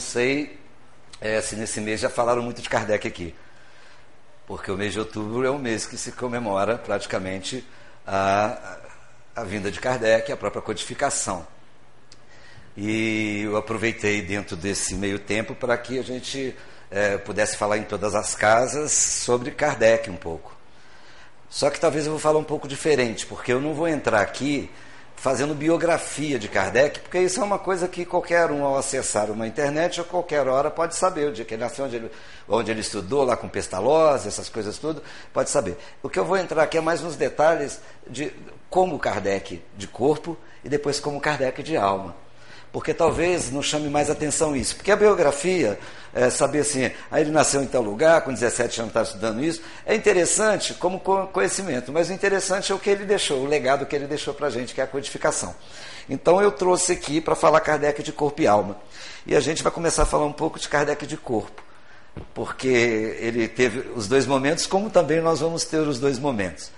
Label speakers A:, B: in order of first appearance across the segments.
A: não sei é, se nesse mês já falaram muito de Kardec aqui. Porque o mês de outubro é um mês que se comemora praticamente a, a vinda de Kardec, a própria codificação. E eu aproveitei dentro desse meio tempo para que a gente é, pudesse falar em todas as casas sobre Kardec um pouco. Só que talvez eu vou falar um pouco diferente, porque eu não vou entrar aqui fazendo biografia de Kardec, porque isso é uma coisa que qualquer um, ao acessar uma internet, a qualquer hora pode saber o dia que ele nasceu, onde ele, onde ele estudou, lá com Pestalozzi, essas coisas tudo, pode saber. O que eu vou entrar aqui é mais nos detalhes de como Kardec de corpo e depois como Kardec de alma porque talvez não chame mais atenção isso. Porque a biografia, é, saber assim, aí ah, ele nasceu em tal lugar, com 17 anos está estudando isso, é interessante como conhecimento, mas o interessante é o que ele deixou, o legado que ele deixou para a gente, que é a codificação. Então eu trouxe aqui para falar Kardec de corpo e alma. E a gente vai começar a falar um pouco de Kardec de corpo, porque ele teve os dois momentos, como também nós vamos ter os dois momentos.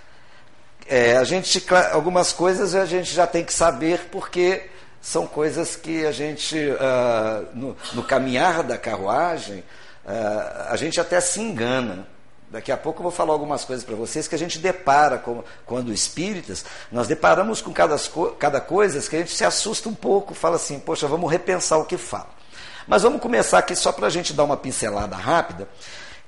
A: É, a gente, algumas coisas a gente já tem que saber porque são coisas que a gente, uh, no, no, caminhar da carruagem, uh, a gente até se engana. Daqui a pouco eu vou falar algumas coisas para vocês que a gente depara com, quando espíritas, nós deparamos com cada, cada coisa que a gente se assusta um pouco, fala assim, poxa, vamos repensar o que fala. Mas vamos começar aqui só para a gente dar uma pincelada rápida,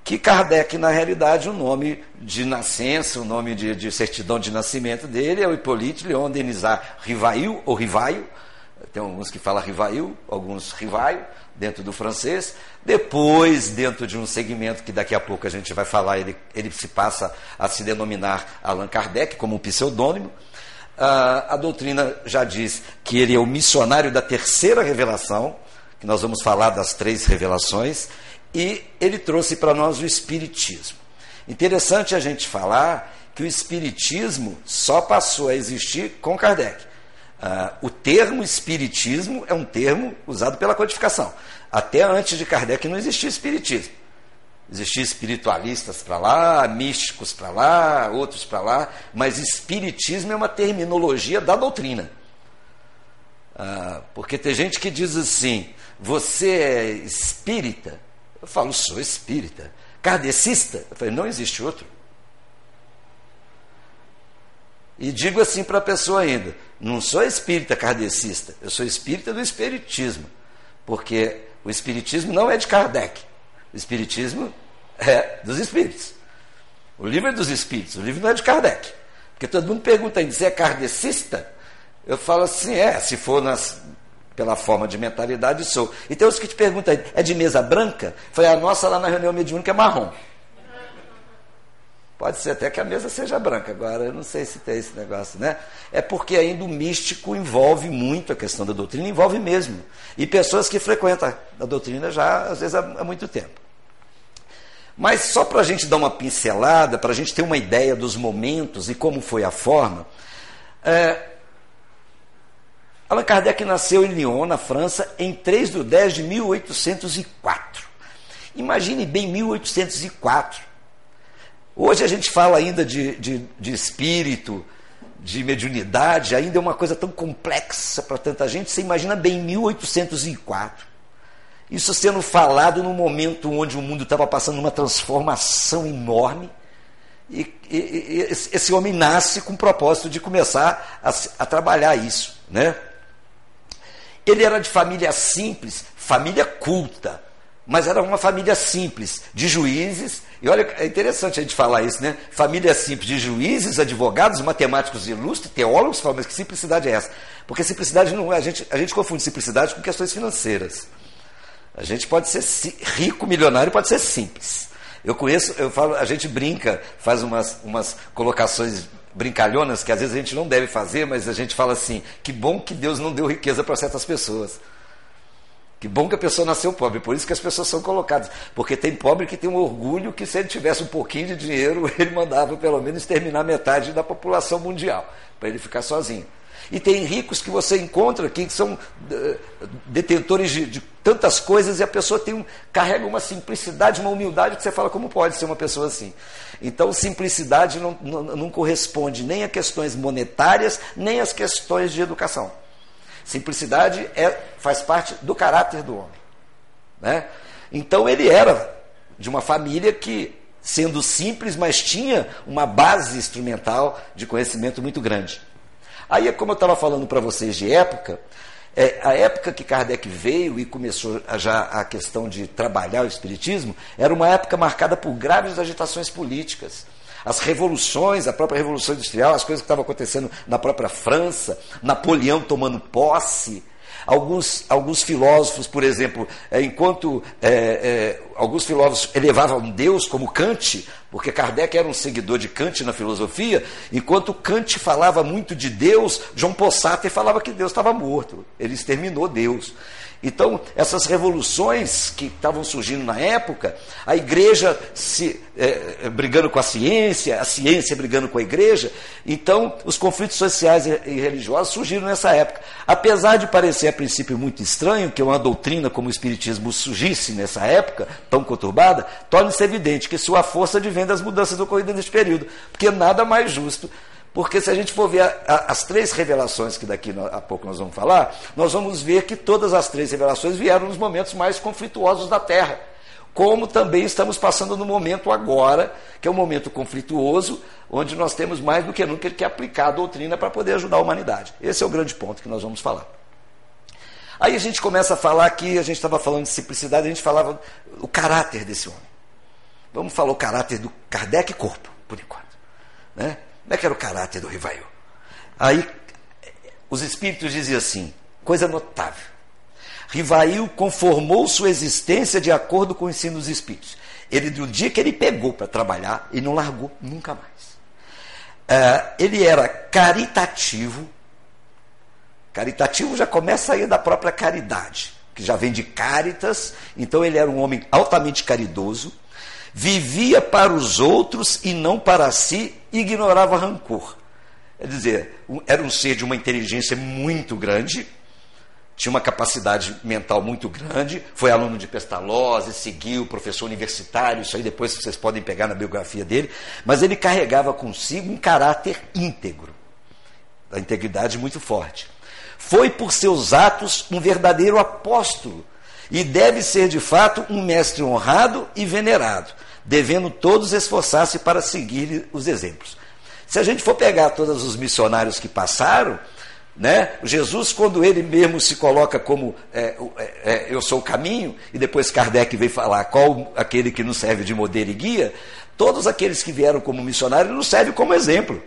A: que Kardec, na realidade, o nome de nascença, o nome de, de certidão de nascimento dele é o Hippolyte Leon Denisar Rivail, ou Rivaio, tem alguns que falam rivail, alguns rivaio, dentro do francês. Depois, dentro de um segmento que daqui a pouco a gente vai falar, ele, ele se passa a se denominar Allan Kardec como um pseudônimo. Ah, a doutrina já diz que ele é o missionário da terceira revelação, que nós vamos falar das três revelações, e ele trouxe para nós o Espiritismo. Interessante a gente falar que o Espiritismo só passou a existir com Kardec. Uh, o termo espiritismo é um termo usado pela codificação. Até antes de Kardec não existia espiritismo. Existiam espiritualistas para lá, místicos para lá, outros para lá, mas espiritismo é uma terminologia da doutrina. Uh, porque tem gente que diz assim: você é espírita? Eu falo, sou espírita. Kardecista? Eu falei, não existe outro. E digo assim para a pessoa ainda: não sou espírita kardecista, eu sou espírita do espiritismo. Porque o espiritismo não é de Kardec, o espiritismo é dos espíritos. O livro é dos espíritos, o livro não é de Kardec. Porque todo mundo pergunta ainda se é kardecista. Eu falo assim: é, se for nas, pela forma de mentalidade, sou. E tem os que te perguntam: é de mesa branca? Foi a nossa lá na reunião mediúnica é marrom. Pode ser até que a mesa seja branca, agora eu não sei se tem esse negócio, né? É porque ainda o místico envolve muito a questão da doutrina, envolve mesmo. E pessoas que frequentam a doutrina já, às vezes, há, muito tempo. Mas só para a gente dar uma pincelada, para a gente ter uma ideia dos momentos e como foi a forma, é, Allan Kardec nasceu em Lyon, na França, em 3 de 10 de 1804. Imagine bem 1804 Hoje a gente fala ainda de, de, de espírito, de mediunidade, ainda é uma coisa tão complexa para tanta gente. Você imagina bem 1804. Isso sendo falado num momento onde o mundo estava passando uma transformação enorme. E, e, e, esse homem nasce com o propósito de começar a, a trabalhar isso. Né? Ele era de família simples, família culta, mas era uma família simples, de juízes e olha, é interessante a gente falar isso, né? Família simples de juízes, advogados, matemáticos ilustres, teólogos, mas que simplicidade é essa? Porque simplicidade não é, a gente, a gente confunde simplicidade com questões financeiras. A gente pode ser rico, milionário, pode ser simples. Eu conheço, eu falo, a gente brinca, faz umas, umas colocações brincalhonas que às vezes a gente não deve fazer, mas a gente fala assim: que bom que Deus não deu riqueza para certas pessoas. Que bom que a pessoa nasceu pobre, por isso que as pessoas são colocadas. Porque tem pobre que tem um orgulho que se ele tivesse um pouquinho de dinheiro, ele mandava pelo menos exterminar metade da população mundial, para ele ficar sozinho. E tem ricos que você encontra aqui que são uh, detentores de, de, tantas coisas e a pessoa tem um, carrega uma simplicidade, uma humildade que você fala, como pode ser uma pessoa assim? Então, simplicidade não, não, não corresponde nem a questões monetárias, nem às questões de educação. Simplicidade é, faz parte do caráter do homem. Né? Então ele era de uma família que, sendo simples, mas tinha uma base instrumental de conhecimento muito grande. Aí, como eu estava falando para vocês de época, é, a época que Kardec veio e começou já a questão de trabalhar o Espiritismo, era uma época marcada por graves agitações políticas. As revoluções, a própria Revolução Industrial, as coisas que estavam acontecendo na própria França, Napoleão tomando posse, Alguns, alguns filósofos, por exemplo, é, enquanto é, é, alguns filósofos elevavam Deus como Kant, porque Kardec era um seguidor de Kant na filosofia, enquanto Kant falava muito de Deus, João Possater falava que Deus estava morto, ele exterminou Deus. Então, essas revoluções que estavam surgindo na época, a igreja se é, é, brigando com a ciência, a ciência brigando com a igreja, então os conflitos sociais e religiosos surgiram nessa época. Apesar de parecer a princípio muito estranho que uma doutrina como o Espiritismo surgisse nessa época tão conturbada, torna-se evidente que sua força advém das mudanças ocorridas neste período, porque nada mais justo porque se a gente for ver a, a, as três revelações que daqui a pouco nós vamos falar, nós vamos ver que todas as três revelações vieram nos momentos mais conflituosos da Terra. Como também estamos passando no momento agora, que é um momento conflituoso, onde nós temos mais do que nunca que aplicar a doutrina para poder ajudar a humanidade. Esse é o grande ponto que nós vamos falar. Aí a gente começa a falar que a gente estava falando de simplicidade, a gente falava o caráter desse homem. Vamos falar o caráter do Kardec corpo, por enquanto. Né? Como é que era o caráter do Rivail? Aí os espíritos diziam assim, coisa notável. Rivail conformou sua existência de acordo com o ensino dos espíritos. Ele, do dia que ele pegou para trabalhar, ele não largou nunca mais. Uh, ele era caritativo. Caritativo já começa aí da própria caridade, que já vem de caritas. Então ele era um homem altamente caridoso vivia para os outros e não para si, ignorava rancor. Quer dizer, era um ser de uma inteligência muito grande, tinha uma capacidade mental muito grande, foi aluno de Pestalozzi, seguiu, professor universitário, isso aí depois vocês podem pegar na biografia dele, mas ele carregava consigo um caráter íntegro, a integridade muito forte. Foi por seus atos um verdadeiro apóstolo e deve ser de fato um mestre honrado e venerado devendo todos esforçar-se para seguir os exemplos. Se a gente for pegar todos os missionários que passaram, né, Jesus, quando ele mesmo se coloca como é, é, é, eu sou o caminho, e depois Kardec veio falar qual aquele que nos serve de modelo e guia, todos aqueles que vieram como missionários nos servem como exemplo,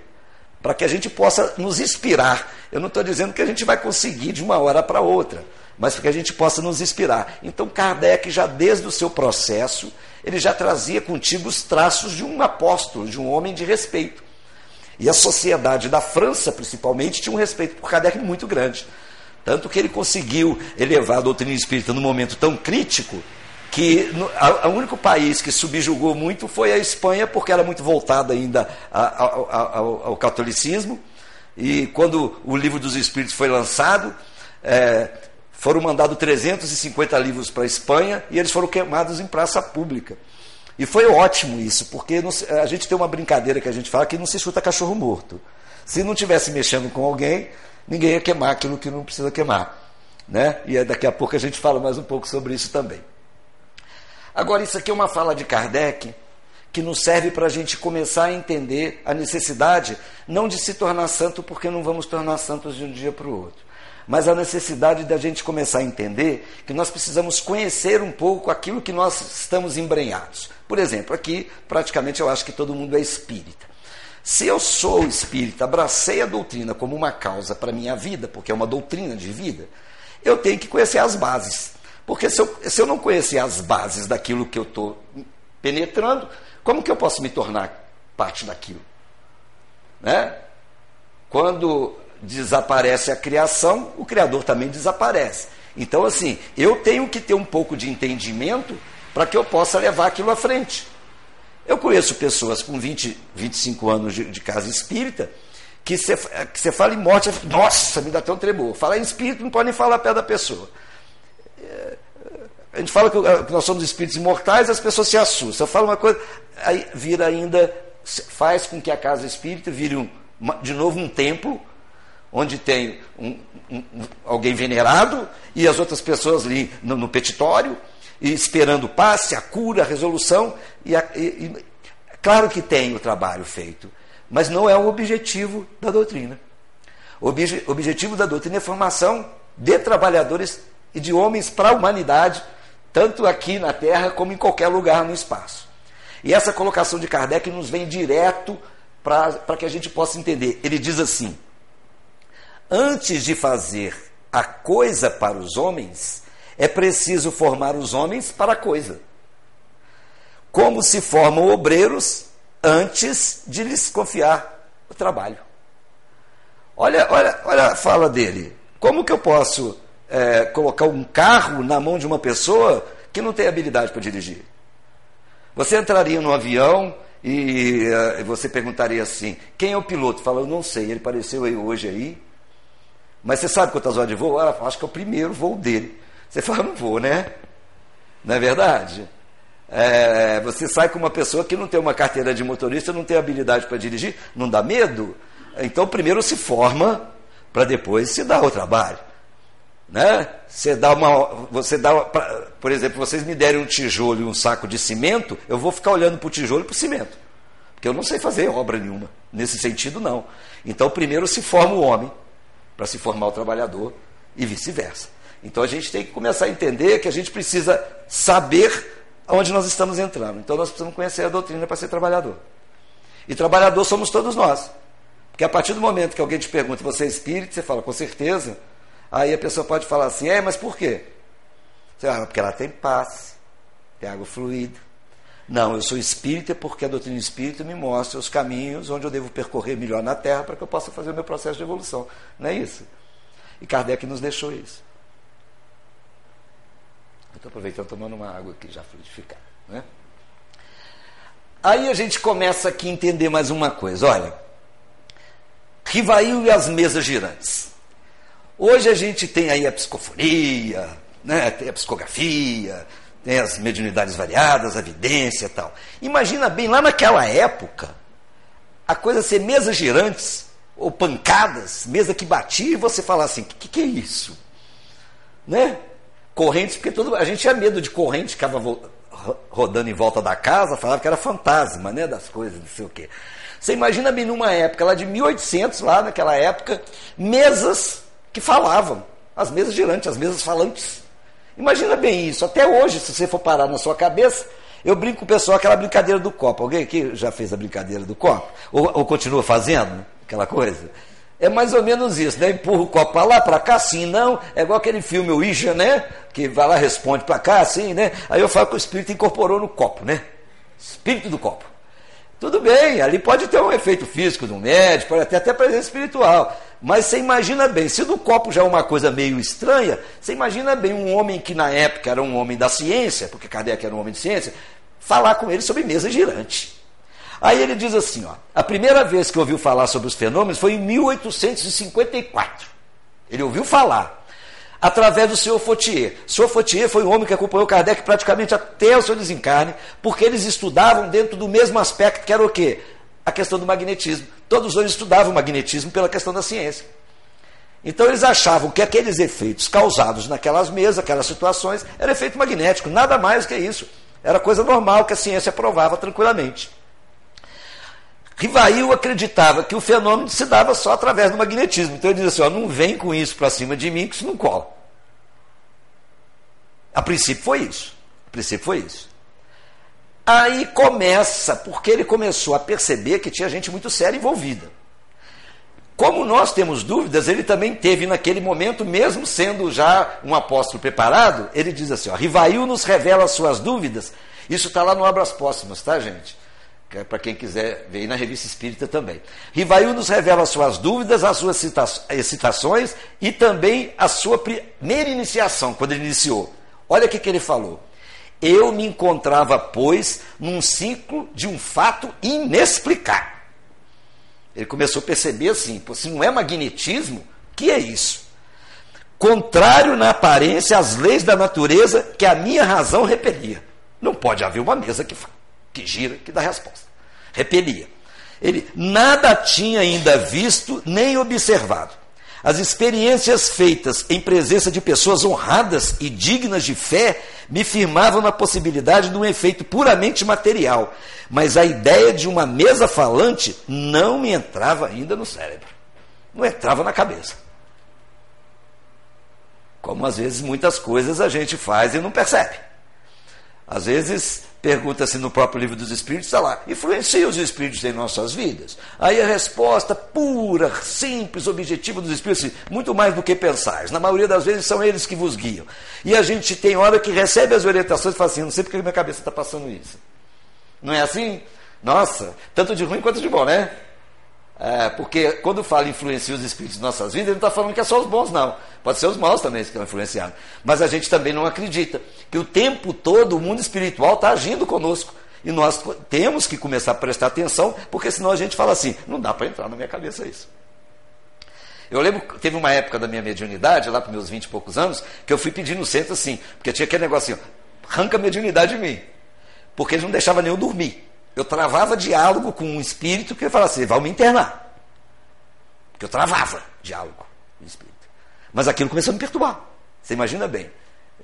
A: para que a gente possa nos inspirar. Eu não estou dizendo que a gente vai conseguir de uma hora para outra, mas para que a gente possa nos inspirar. Então, Kardec, já desde o seu processo, ele já trazia contigo os traços de um apóstolo, de um homem de respeito. E a sociedade da França, principalmente, tinha um respeito por Kardec muito grande. Tanto que ele conseguiu elevar a doutrina espírita num momento tão crítico que o único país que subjugou muito foi a Espanha, porque era muito voltada ainda ao, ao, ao catolicismo. E quando o livro dos Espíritos foi lançado, é, foram mandados 350 livros para a Espanha e eles foram queimados em praça pública. E foi ótimo isso, porque a gente tem uma brincadeira que a gente fala que não se chuta cachorro morto. Se não tivesse mexendo com alguém, ninguém ia queimar aquilo que não precisa queimar. Né? E daqui a pouco a gente fala mais um pouco sobre isso também. Agora, isso aqui é uma fala de Kardec que nos serve para a gente começar a entender a necessidade não de se tornar santo, porque não vamos tornar santos de um dia para o outro mas a necessidade da gente começar a entender que nós precisamos conhecer um pouco aquilo que nós estamos embrenhados. Por exemplo, aqui praticamente eu acho que todo mundo é espírita. Se eu sou espírita, abracei a doutrina como uma causa para a minha vida, porque é uma doutrina de vida, eu tenho que conhecer as bases. Porque se eu, se eu não conhecer as bases daquilo que eu estou penetrando, como que eu posso me tornar parte daquilo? Né? Quando desaparece a criação, o Criador também desaparece. Então, assim, eu tenho que ter um pouco de entendimento para que eu possa levar aquilo à frente. Eu conheço pessoas com 20, 25 anos de, de casa espírita que você que fala em morte, nossa, me dá até um tremor. Falar em espírito não pode nem falar perto da pessoa. É, a gente fala que nós somos espíritos imortais, as pessoas se assustam. Eu falo uma coisa, aí vira ainda, faz com que a casa espírita vire um, de novo um templo onde tem um, um, alguém venerado e as outras pessoas ali no, no petitório, esperando o passe, a cura, a resolução. E, a, e, e claro que tem o trabalho feito, mas não é o objetivo da doutrina. O obje, objetivo da doutrina é a formação de trabalhadores e de homens para a humanidade, tanto aqui na Terra como em qualquer lugar no espaço. E essa colocação de Kardec nos vem direto para que a gente possa entender. Ele diz assim: antes de fazer a coisa para os homens, é preciso formar os homens para a coisa. Como se formam obreiros antes de lhes confiar o trabalho. Olha, olha, olha a fala dele. Como que eu posso é, colocar um carro na mão de uma pessoa que não tem habilidade para dirigir? Você entraria no avião e uh, você perguntaria assim: quem é o piloto? Fala, eu não sei, ele apareceu aí hoje aí. Mas você sabe quantas horas de voo? Ela fala, acho que é o primeiro voo dele. Você fala, não vou, né? Não é verdade? É, você sai com uma pessoa que não tem uma carteira de motorista, não tem habilidade para dirigir, não dá medo? Então, primeiro se forma para depois se dar o trabalho. Né? Você dá uma, você dá, por exemplo, vocês me derem um tijolo e um saco de cimento, eu vou ficar olhando para o tijolo e para o cimento, porque eu não sei fazer obra nenhuma. Nesse sentido, não. Então, primeiro se forma o homem para se formar o trabalhador e vice-versa. Então, a gente tem que começar a entender que a gente precisa saber aonde nós estamos entrando. Então, nós precisamos conhecer a doutrina para ser trabalhador. E trabalhador somos todos nós. Porque a partir do momento que alguém te pergunta, você é espírito, você fala, com certeza. Aí a pessoa pode falar assim, é, mas por quê? Você fala, porque ela tem paz, tem água fluida. Não, eu sou espírita porque a doutrina espírita me mostra os caminhos onde eu devo percorrer melhor na Terra para que eu possa fazer o meu processo de evolução. Não é isso? E Kardec nos deixou isso. Estou aproveitando tomando uma água aqui já fluidificada. Né? Aí a gente começa aqui a entender mais uma coisa. Olha, Rivail e as mesas girantes. Hoje a gente tem aí a psicofonia, né? tem a psicografia, tem as mediunidades variadas, a evidência e tal. Imagina bem, lá naquela época, a coisa ser mesas girantes, ou pancadas, mesa que batia, e você falar assim, o que, que é isso? Né? Correntes, porque todo, a gente tinha medo de corrente, ficava rodando em volta da casa, falava que era fantasma, né, das coisas, não sei o quê. Você imagina bem numa época, lá de 1800, lá naquela época, mesas que falavam, as mesas girantes, as mesas falantes. Imagina bem isso. Até hoje, se você for parar na sua cabeça, eu brinco com o pessoal aquela brincadeira do copo. Alguém aqui já fez a brincadeira do copo? Ou, ou continua fazendo aquela coisa? É mais ou menos isso, né? Empurra o copo para lá, para cá, assim, não. É igual aquele filme, o Ija, né? Que vai lá, responde para cá, assim, né? Aí eu falo que o espírito incorporou no copo, né? Espírito do copo. Tudo bem, ali pode ter um efeito físico do médico, pode ter até presença espiritual. Mas você imagina bem, se do copo já é uma coisa meio estranha, você imagina bem um homem que na época era um homem da ciência, porque Kardec era um homem de ciência, falar com ele sobre mesa girante. Aí ele diz assim: ó, a primeira vez que ouviu falar sobre os fenômenos foi em 1854. Ele ouviu falar através do senhor Fautier. O senhor Fautier foi um homem que acompanhou Kardec praticamente até o seu desencarne, porque eles estudavam dentro do mesmo aspecto que era o quê? A questão do magnetismo. Todos dois estudavam magnetismo pela questão da ciência. Então eles achavam que aqueles efeitos causados naquelas mesas, aquelas situações, era efeito magnético, nada mais que isso. Era coisa normal que a ciência provava tranquilamente. Rivail acreditava que o fenômeno se dava só através do magnetismo. Então ele diz assim: ó, não vem com isso para cima de mim, que isso não cola. A princípio foi isso. A princípio foi isso. Aí começa, porque ele começou a perceber que tinha gente muito séria envolvida. Como nós temos dúvidas, ele também teve naquele momento, mesmo sendo já um apóstolo preparado, ele diz assim: ó, Rivail nos revela as suas dúvidas. Isso está lá no Abras Póstumas, tá, gente? é para quem quiser ver na revista espírita também. Rivail nos revela as suas dúvidas, as suas excitações e também a sua primeira iniciação, quando ele iniciou. Olha o que, que ele falou. Eu me encontrava, pois, num ciclo de um fato inexplicável. Ele começou a perceber assim: se não é magnetismo, que é isso? Contrário na aparência às leis da natureza que a minha razão repelia. Não pode haver uma mesa que que gira, que dá resposta. Repelia. Ele nada tinha ainda visto nem observado. As experiências feitas em presença de pessoas honradas e dignas de fé me firmavam na possibilidade de um efeito puramente material, mas a ideia de uma mesa falante não me entrava ainda no cérebro, não entrava na cabeça. Como às vezes muitas coisas a gente faz e não percebe. Às vezes pergunta-se no próprio livro dos Espíritos, está lá, influencia os Espíritos em nossas vidas? Aí a resposta pura, simples, objetiva dos Espíritos, assim, muito mais do que pensais. Na maioria das vezes são eles que vos guiam. E a gente tem hora que recebe as orientações e fala assim, não sei porque minha cabeça está passando isso. Não é assim? Nossa, tanto de ruim quanto de bom, né? É, porque quando fala influencia os espíritos em nossas vidas, ele não está falando que é só os bons, não. Pode ser os maus também que estão influenciados. Mas a gente também não acredita que o tempo todo o mundo espiritual está agindo conosco. E nós temos que começar a prestar atenção, porque senão a gente fala assim: não dá para entrar na minha cabeça isso. Eu lembro, teve uma época da minha mediunidade, lá para meus 20 e poucos anos, que eu fui pedir no centro assim, porque tinha aquele negocinho, arranca a mediunidade de mim. Porque ele não deixava nem eu dormir eu travava diálogo com um espírito que falava assim, vai me internar. Porque eu travava diálogo com o espírito. Mas aquilo começou a me perturbar. Você imagina bem.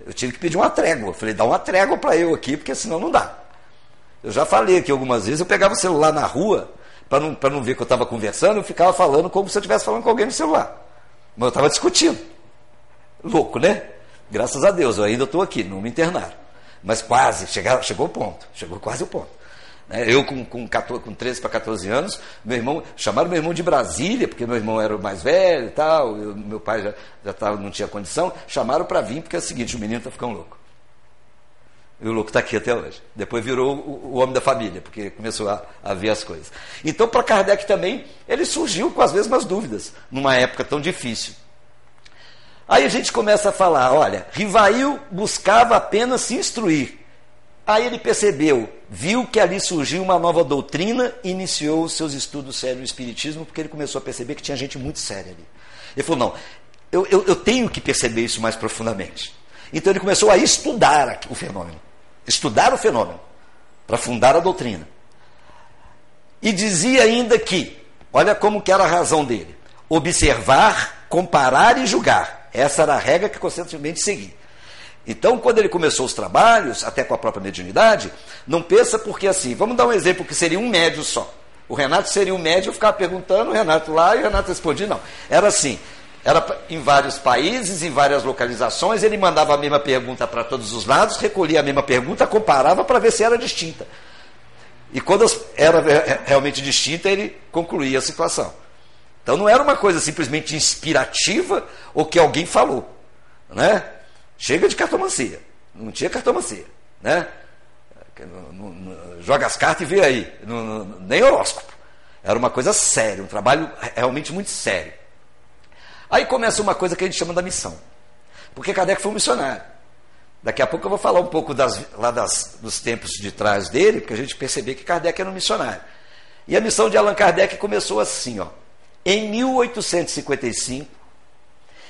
A: Eu tive que pedir uma trégua. Falei, dá uma trégua para eu aqui, porque senão não dá. Eu já falei aqui algumas vezes, eu pegava o celular na rua, para não, não ver que eu estava conversando, eu ficava falando como se eu estivesse falando com alguém no celular. Mas eu estava discutindo. Louco, né? Graças a Deus, eu ainda estou aqui, não me internaram. Mas quase, chegou, chegou o ponto. Chegou quase o ponto. Né? Eu, com, com, 14, com 13 para 14 anos, meu irmão, chamaram meu irmão de Brasília, porque meu irmão era o mais velho e tal, eu, meu pai já, já tava, não tinha condição, chamaram para vir, porque é o seguinte, o menino está ficando louco. E o louco está aqui até hoje. Depois virou o, o, homem da família, porque começou a, a ver as coisas. Então, para Kardec também, ele surgiu com as mesmas dúvidas, numa época tão difícil. Aí a gente começa a falar: olha, Rivail buscava apenas se instruir, Aí ele percebeu, viu que ali surgiu uma nova doutrina e iniciou seus estudos sérios do Espiritismo, porque ele começou a perceber que tinha gente muito séria ali. Ele falou: não, eu, eu, eu tenho que perceber isso mais profundamente. Então ele começou a estudar o fenômeno, estudar o fenômeno, para fundar a doutrina. E dizia ainda que, olha como que era a razão dele: observar, comparar e julgar. Essa era a regra que constantemente seguia. Então, quando ele começou os trabalhos, até com a própria mediunidade, não pensa porque assim, vamos dar um exemplo que seria um médio só. O Renato seria um médio, eu ficava perguntando, o Renato lá, e o Renato respondia, não. Era assim, era em vários países, em várias localizações, ele mandava a mesma pergunta para todos os lados, recolhia a mesma pergunta, comparava para ver se era distinta. E quando era realmente distinta, ele concluía a situação. Então não era uma coisa simplesmente inspirativa ou que alguém falou. Né? Chega de cartomancia. Não tinha cartomancia. Né? Joga as cartas e vê aí. nem horóscopo. Era uma coisa séria, um trabalho realmente muito sério. Aí começa uma coisa que a gente chama da missão. Porque Kardec foi um missionário. Daqui a pouco eu vou falar um pouco das, lá das, dos tempos de trás dele, porque a gente perceber que Kardec era um missionário. E a missão de Allan Kardec começou assim, ó. Em 1855,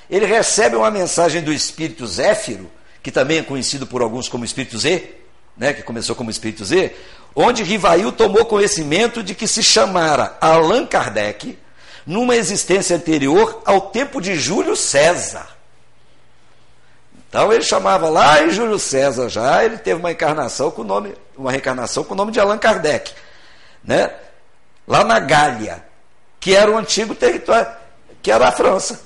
A: ele recebe uma mensagem do Espírito Zéfiro, que também é conhecido por alguns como Espírito Z, né, que começou como Espírito Z, onde Rivail tomou conhecimento de que se chamara Allan Kardec numa existência anterior ao tempo de Júlio César. Então ele chamava lá em Júlio César já, ele teve uma encarnação com o nome, uma reencarnação com o nome de Allan Kardec, né? Lá na Gália, que era o antigo território, que era a França.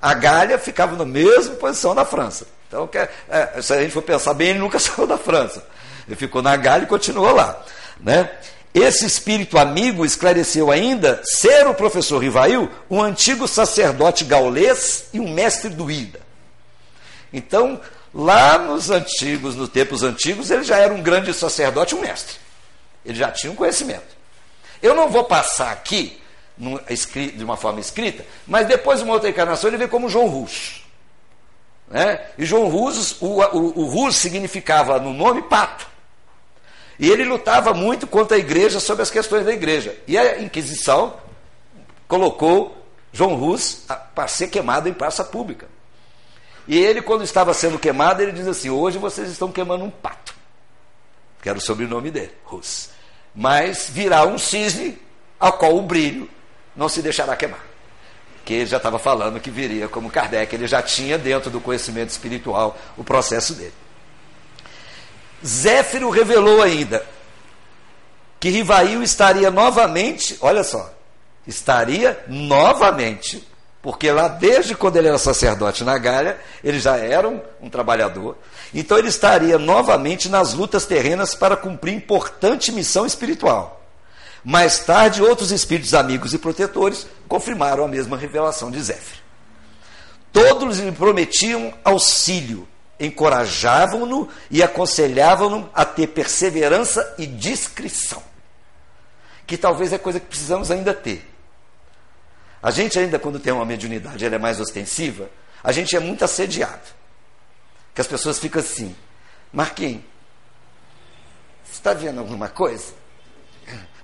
A: A Gália ficava na mesma posição da França. Então, é, se a gente for pensar bem, ele nunca saiu da França. Ele ficou na Gália e continuou lá. Né? Esse espírito amigo esclareceu ainda ser o professor Rivail um antigo sacerdote gaulês e um mestre do Ida. Então, lá nos antigos, nos tempos antigos, ele já era um grande sacerdote, um mestre. Ele já tinha um conhecimento. Eu não vou passar aqui de uma forma escrita, mas depois, uma outra encarnação, ele veio como João Rus. Né? E João Rus, o, o, o Rus significava no nome pato. E ele lutava muito contra a igreja sobre as questões da igreja. E a Inquisição colocou João Rus para ser queimado em praça pública. E ele, quando estava sendo queimado, ele diz assim: Hoje vocês estão queimando um pato. Que era o sobrenome dele, Rus. Mas virá um cisne ao qual o brilho não se deixará queimar. Que ele já estava falando que viria como Kardec, ele já tinha dentro do conhecimento espiritual o processo dele. Zéfiro revelou ainda que Rivail estaria novamente, olha só, estaria novamente, porque lá desde quando ele era sacerdote na Gália, ele já era um, um trabalhador, então ele estaria novamente nas lutas terrenas para cumprir importante missão espiritual. Mais tarde, outros espíritos amigos e protetores confirmaram a mesma revelação de Zéfiro. Todos lhe prometiam auxílio, encorajavam-no e aconselhavam-no a ter perseverança e discrição. Que talvez é coisa que precisamos ainda ter. A gente ainda, quando tem uma mediunidade, ela é mais ostensiva, a gente é muito assediado. Que as pessoas ficam assim, Marquinhos, você está vendo alguma coisa?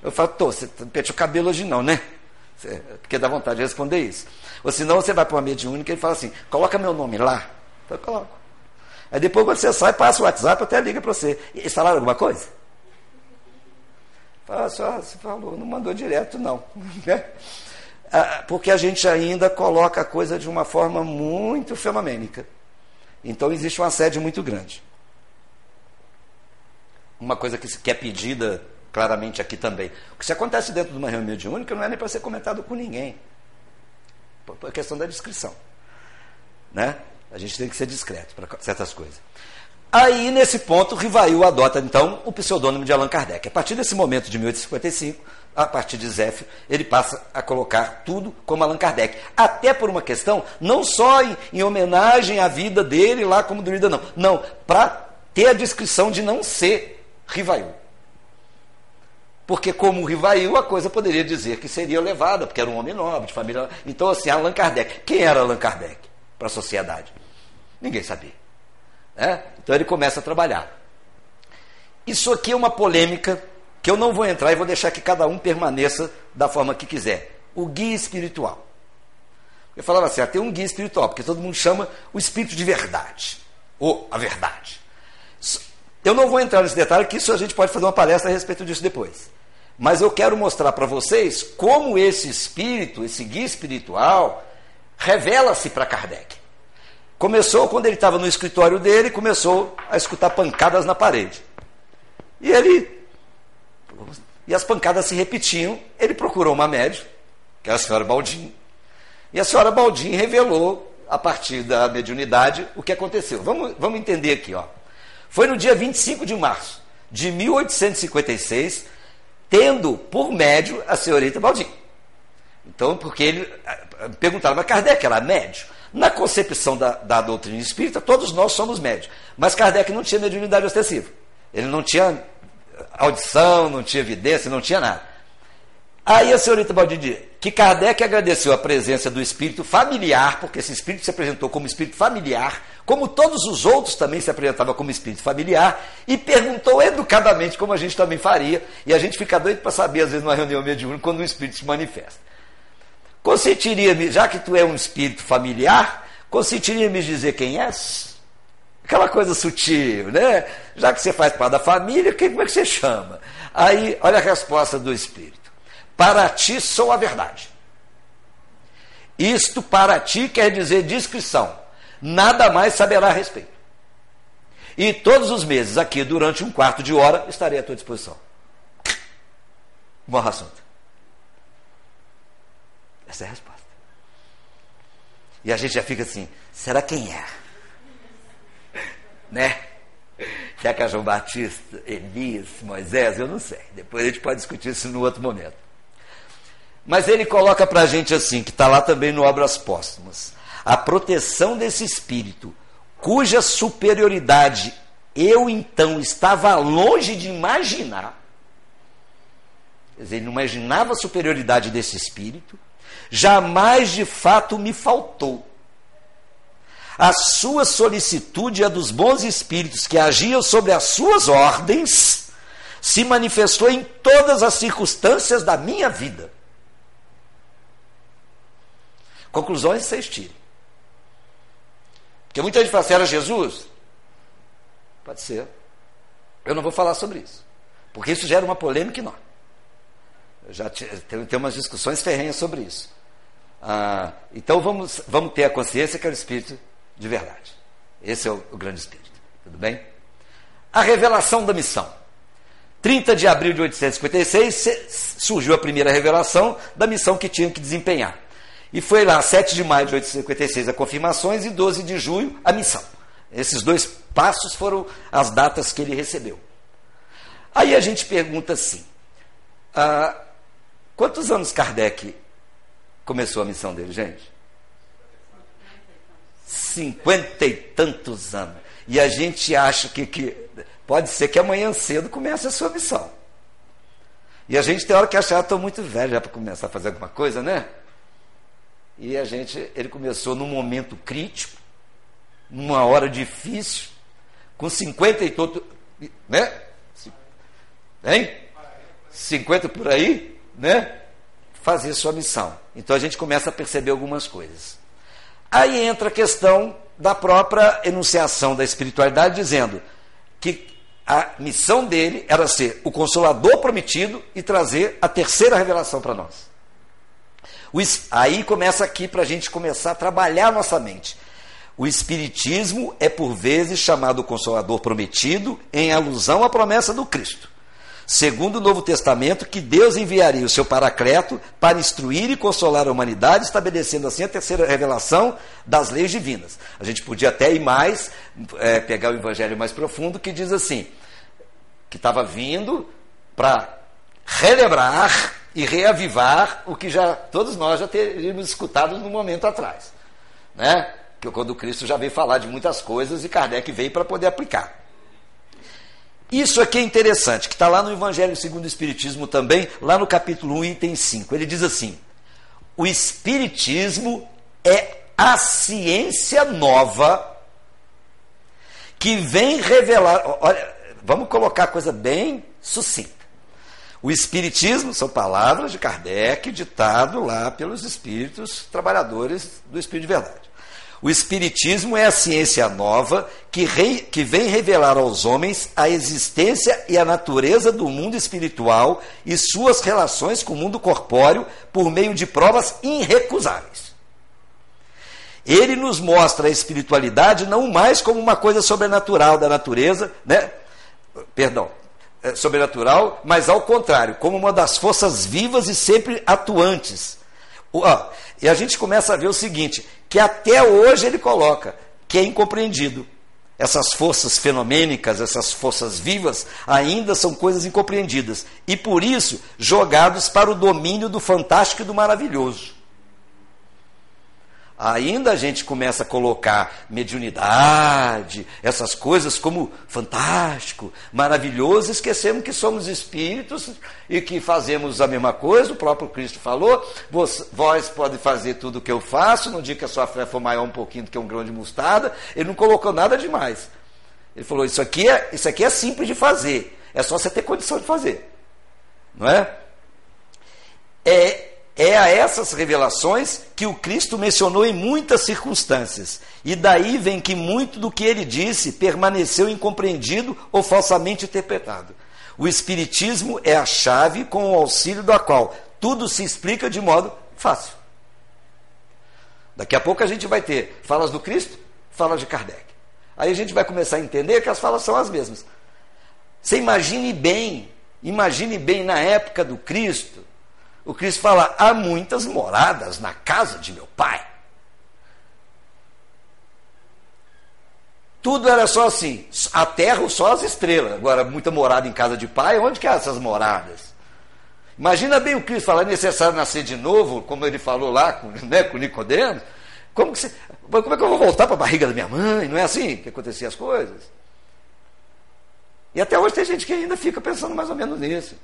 A: Eu falo, tô, você pente o cabelo hoje não, né? Porque dá vontade de responder isso. Ou senão você vai para uma mediúnica e fala assim, coloca meu nome lá. Eu coloco. Aí depois quando você sai, passa o WhatsApp, até liga para você. E falaram alguma coisa? Fala, só, você falou, não mandou direto, não. Né? Ah, porque a gente ainda coloca a coisa de uma forma muito fenomênica. Então existe uma sede muito grande. Uma coisa que, que é pedida claramente aqui também. O que se acontece dentro de uma reunião mediúnica não é nem para ser comentado com ninguém. Por questão da descrição. Né? A gente tem que ser discreto para certas coisas. Aí, nesse ponto, Rivail adota, então, o pseudônimo de Allan Kardec. A partir desse momento de 1855, a partir de Zéfiro, ele passa a colocar tudo como Allan Kardec. Até por uma questão, não só em, em homenagem à vida dele lá como druida, não. Não, para ter a descrição de não ser Rivail. Porque, como Rivail, a coisa poderia dizer que seria levada, porque era um homem nobre, de família. Então, assim, Allan Kardec. Quem era Allan Kardec para a sociedade? Ninguém sabia. Né? Então, ele começa a trabalhar. Isso aqui é uma polêmica que eu não vou entrar e vou deixar que cada um permaneça da forma que quiser. O guia espiritual. Eu falava assim, ah, tem um guia espiritual, porque todo mundo chama o espírito de verdade, ou a verdade. Eu não vou entrar nesse detalhe, que isso a gente pode fazer uma palestra a respeito disso depois. Mas eu quero mostrar para vocês como esse espírito, esse guia espiritual, revela-se para Kardec. Começou quando ele estava no escritório dele, começou a escutar pancadas na parede. E ele. E as pancadas se repetiam. Ele procurou uma médium, que é a senhora Baldin. E a senhora Baldin revelou, a partir da mediunidade, o que aconteceu. Vamos, vamos entender aqui, ó. Foi no dia 25 de março de 1856 tendo por médio a senhorita Baldim. Então, porque ele eh, perguntaram, mas Kardec era médio? Na concepção da, da doutrina espírita, todos nós somos médios. Mas Kardec não tinha mediunidade ostensiva. Ele não tinha audição, não tinha evidência, não tinha nada. Aí a senhorita Baldim diz que Kardec agradeceu a presença do espírito familiar, porque esse espírito se apresentou como espírito familiar, como todos os outros também se apresentavam como espírito familiar, e perguntou educadamente, como a gente também faria, e a gente fica doido para saber, às vezes, numa reunião mediúnica, quando um espírito se manifesta. Consentiria, me já que tu é um espírito familiar, consentiria me dizer quem és? Aquela coisa sutil, né? Já que você faz parte da família, como é que você chama? Aí, olha a resposta do espírito. Para ti sou a verdade. Isto para ti quer dizer descrição nada mais saberá a respeito. E todos os meses, aqui, durante um quarto de hora, estarei à tua disposição. Morra assunto. Essa é a resposta. E a gente já fica assim: será quem é? Né? Será que é João Batista, Elias, Moisés? Eu não sei. Depois a gente pode discutir isso no outro momento. Mas ele coloca para a gente assim, que está lá também no Obras Póstumas a proteção desse espírito, cuja superioridade eu então estava longe de imaginar. Quer dizer, ele não imaginava a superioridade desse espírito, jamais de fato me faltou. A sua solicitude e a dos bons espíritos que agiam sobre as suas ordens se manifestou em todas as circunstâncias da minha vida. Conclusões vocês tirem. Porque muita gente fala assim, era Jesus? Pode ser. Eu não vou falar sobre isso. Porque isso gera uma polêmica enorme. Eu já tenho, umas discussões ferrenhas sobre isso. Ah, então vamos, vamos ter a consciência que é o Espírito de verdade. Esse é o, o grande Espírito. Tudo bem? A revelação da missão. 30 de abril de 856 surgiu a primeira revelação da missão que tinha que desempenhar. E foi lá, 7 de maio de 856, a confirmações e 12 de julho a missão. Esses dois passos foram as datas que ele recebeu. Aí a gente pergunta assim: ah, quantos anos Kardec começou a missão dele, gente? Cinquenta e tantos anos. E a gente acha que, que pode ser que amanhã cedo comece a sua missão. E a gente tem hora que achar, estou muito velho já para começar a fazer alguma coisa, né? E a gente, ele começou num momento crítico, numa hora difícil, com 50 e todo, né? Hein? 50 por aí, né? Fazer sua missão. Então a gente começa a perceber algumas coisas. Aí entra a questão da própria enunciação da espiritualidade, dizendo que a missão dele era ser o consolador prometido e trazer a terceira revelação para nós. Aí começa aqui para a gente começar a trabalhar nossa mente. O Espiritismo é por vezes chamado Consolador Prometido, em alusão à promessa do Cristo. Segundo o Novo Testamento, que Deus enviaria o seu Paracleto para instruir e consolar a humanidade, estabelecendo assim a terceira revelação das leis divinas. A gente podia até ir mais, é, pegar o Evangelho mais profundo, que diz assim: que estava vindo para relembrar e reavivar o que já todos nós já teríamos escutado no momento atrás. Né? Que quando Cristo já veio falar de muitas coisas e Kardec veio para poder aplicar. Isso aqui é interessante, que está lá no Evangelho segundo o Espiritismo também, lá no capítulo 1, item 5. Ele diz assim: o Espiritismo é a ciência nova que vem revelar. Olha, vamos colocar a coisa bem sucinta. O Espiritismo são palavras de Kardec, ditado lá pelos espíritos trabalhadores do Espírito de Verdade. O Espiritismo é a ciência nova que, que vem revelar aos homens a existência e a natureza do mundo espiritual e suas relações com o mundo corpóreo por meio de provas irrecusáveis. Ele nos mostra a espiritualidade não mais como uma coisa sobrenatural da natureza, né? Perdão, sobrenatural, mas ao contrário, como uma das forças vivas e sempre atuantes. e a gente começa a ver o seguinte: que até hoje ele coloca, que é incompreendido. Essas forças fenomênicas, essas forças vivas, ainda são coisas incompreendidas. E por isso, jogados para o domínio do fantástico e do maravilhoso. Ainda a gente começa a colocar mediunidade, essas coisas como fantástico, maravilhoso, esquecemos que somos espíritos e que fazemos a mesma coisa. O próprio Cristo falou: vós, podem fazer tudo o que eu faço, no dia que a sua fé for maior um pouquinho do que um grão de mostarda. Ele não colocou nada demais. Ele falou: isso aqui é, isso aqui é simples de fazer, é só você ter condição de fazer. Não é? É é a essas revelações que o Cristo mencionou em muitas circunstâncias. E daí vem que muito do que ele disse permaneceu incompreendido ou falsamente interpretado. O Espiritismo é a chave com o auxílio da qual tudo se explica de modo fácil. Daqui a pouco a gente vai ter falas do Cristo, falas de Kardec. Aí a gente vai começar a entender que as falas são as mesmas. Você imagine bem, imagine bem na época do Cristo, o Cristo fala: há muitas moradas na casa de meu pai. Tudo era só assim, a terra só as estrelas. Agora, muita morada em casa de pai, onde que é essas moradas? Imagina bem o Cristo falar, é necessário nascer de novo, como ele falou lá com, né, com Nicodemos. Como, que você, como é que eu vou voltar para a barriga da minha mãe? Não é assim que aconteciam as coisas? E até hoje tem gente que ainda fica pensando mais ou menos nisso.